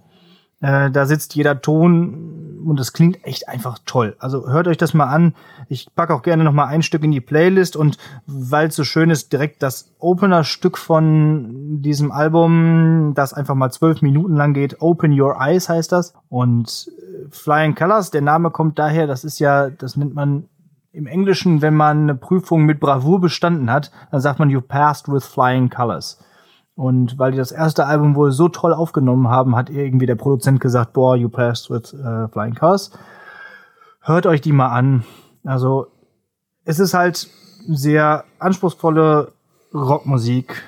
Äh, da sitzt jeder Ton und das klingt echt einfach toll. Also hört euch das mal an. Ich packe auch gerne noch mal ein Stück in die Playlist und weil es so schön ist, direkt das Opener-Stück von diesem Album, das einfach mal zwölf Minuten lang geht. Open Your Eyes heißt das. Und äh, Flying Colors, der Name kommt daher, das ist ja, das nennt man im Englischen, wenn man eine Prüfung mit Bravour bestanden hat, dann sagt man you passed with flying colors. Und weil die das erste Album wohl so toll aufgenommen haben, hat irgendwie der Produzent gesagt, boah, you passed with uh, Flying Cars. Hört euch die mal an. Also, es ist halt sehr anspruchsvolle Rockmusik,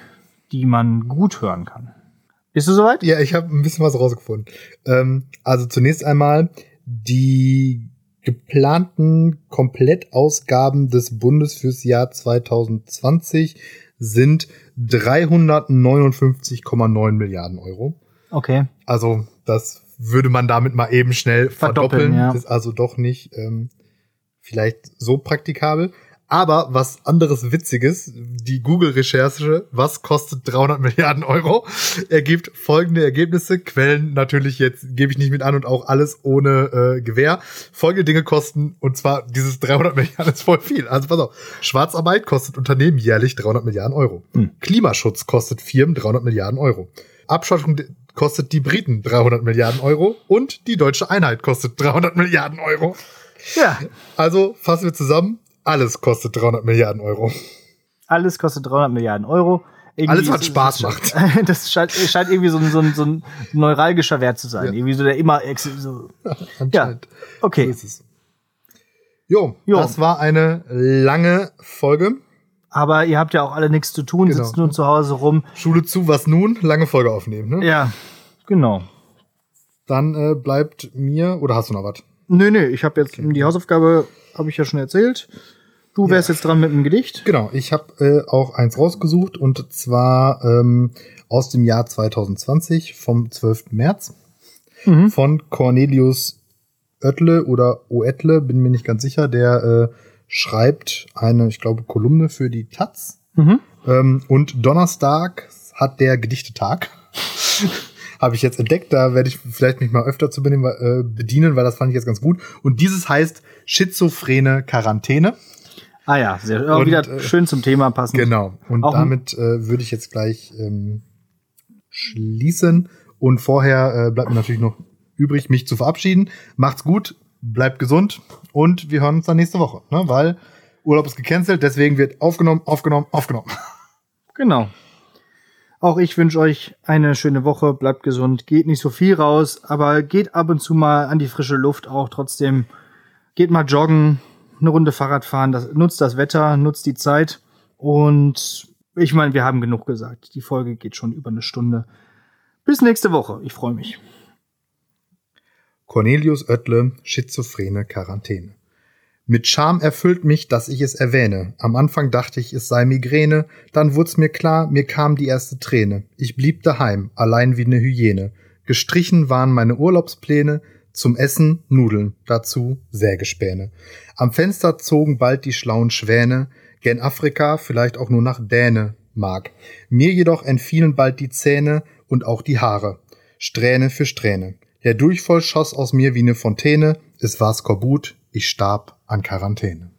die man gut hören kann. Bist du soweit? Ja, ich habe ein bisschen was rausgefunden. Ähm, also zunächst einmal die geplanten Komplettausgaben des Bundes fürs Jahr 2020 sind 359,9 Milliarden Euro. Okay. Also das würde man damit mal eben schnell verdoppeln. verdoppeln ja. Ist also doch nicht ähm, vielleicht so praktikabel. Aber was anderes Witziges, die Google-Recherche, was kostet 300 Milliarden Euro, ergibt folgende Ergebnisse. Quellen natürlich jetzt gebe ich nicht mit an und auch alles ohne äh, Gewähr. Folgende Dinge kosten, und zwar dieses 300 Milliarden ist voll viel. Also pass auf, Schwarzarbeit kostet Unternehmen jährlich 300 Milliarden Euro. Hm. Klimaschutz kostet Firmen 300 Milliarden Euro. Abschottung kostet die Briten 300 Milliarden Euro und die deutsche Einheit kostet 300 Milliarden Euro. Ja. Also fassen wir zusammen. Alles kostet 300 Milliarden Euro. Alles kostet 300 Milliarden Euro. Irgendwie Alles, was Spaß macht. Das scheint, scheint irgendwie so ein, so, ein, so ein neuralgischer Wert zu sein. Ja. Irgendwie so der immer so. ja, okay. So jo, jo, das war eine lange Folge. Aber ihr habt ja auch alle nichts zu tun, genau. sitzt nun zu Hause rum. Schule zu, was nun? Lange Folge aufnehmen, ne? Ja, genau. Dann äh, bleibt mir, oder hast du noch was? Nö, nö, ich habe jetzt okay. die Hausaufgabe, habe ich ja schon erzählt. Du wärst ja. jetzt dran mit einem Gedicht. Genau, ich habe äh, auch eins rausgesucht und zwar ähm, aus dem Jahr 2020 vom 12. März mhm. von Cornelius Oettle oder Oettle, bin mir nicht ganz sicher, der äh, schreibt eine, ich glaube, Kolumne für die Taz. Mhm. Ähm, und Donnerstag hat der Gedichtetag. habe ich jetzt entdeckt. Da werde ich vielleicht mich mal öfter zu äh, bedienen, weil das fand ich jetzt ganz gut. Und dieses heißt schizophrene Quarantäne. Ah ja, sehr und, wieder äh, schön zum Thema passend. Genau. Und Auch damit äh, würde ich jetzt gleich ähm, schließen. Und vorher äh, bleibt mir natürlich noch übrig, mich zu verabschieden. Macht's gut, bleibt gesund und wir hören uns dann nächste Woche, ne? weil Urlaub ist gecancelt, deswegen wird aufgenommen, aufgenommen, aufgenommen. Genau. Auch ich wünsche euch eine schöne Woche, bleibt gesund, geht nicht so viel raus, aber geht ab und zu mal an die frische Luft auch trotzdem. Geht mal joggen, eine Runde Fahrrad fahren, das, nutzt das Wetter, nutzt die Zeit und ich meine, wir haben genug gesagt. Die Folge geht schon über eine Stunde. Bis nächste Woche, ich freue mich. Cornelius Oettle, schizophrene Quarantäne. Mit Scham erfüllt mich, dass ich es erwähne. Am Anfang dachte ich, es sei Migräne, dann wurd's mir klar, mir kam die erste Träne. Ich blieb daheim, allein wie ne Hyäne. Gestrichen waren meine Urlaubspläne, zum Essen Nudeln, dazu Sägespäne. Am Fenster zogen bald die schlauen Schwäne, gen Afrika, vielleicht auch nur nach Däne mag. Mir jedoch entfielen bald die Zähne und auch die Haare. Strähne für Strähne. Der Durchfall schoss aus mir wie ne Fontäne, es war Skorbut, ich starb an Quarantäne.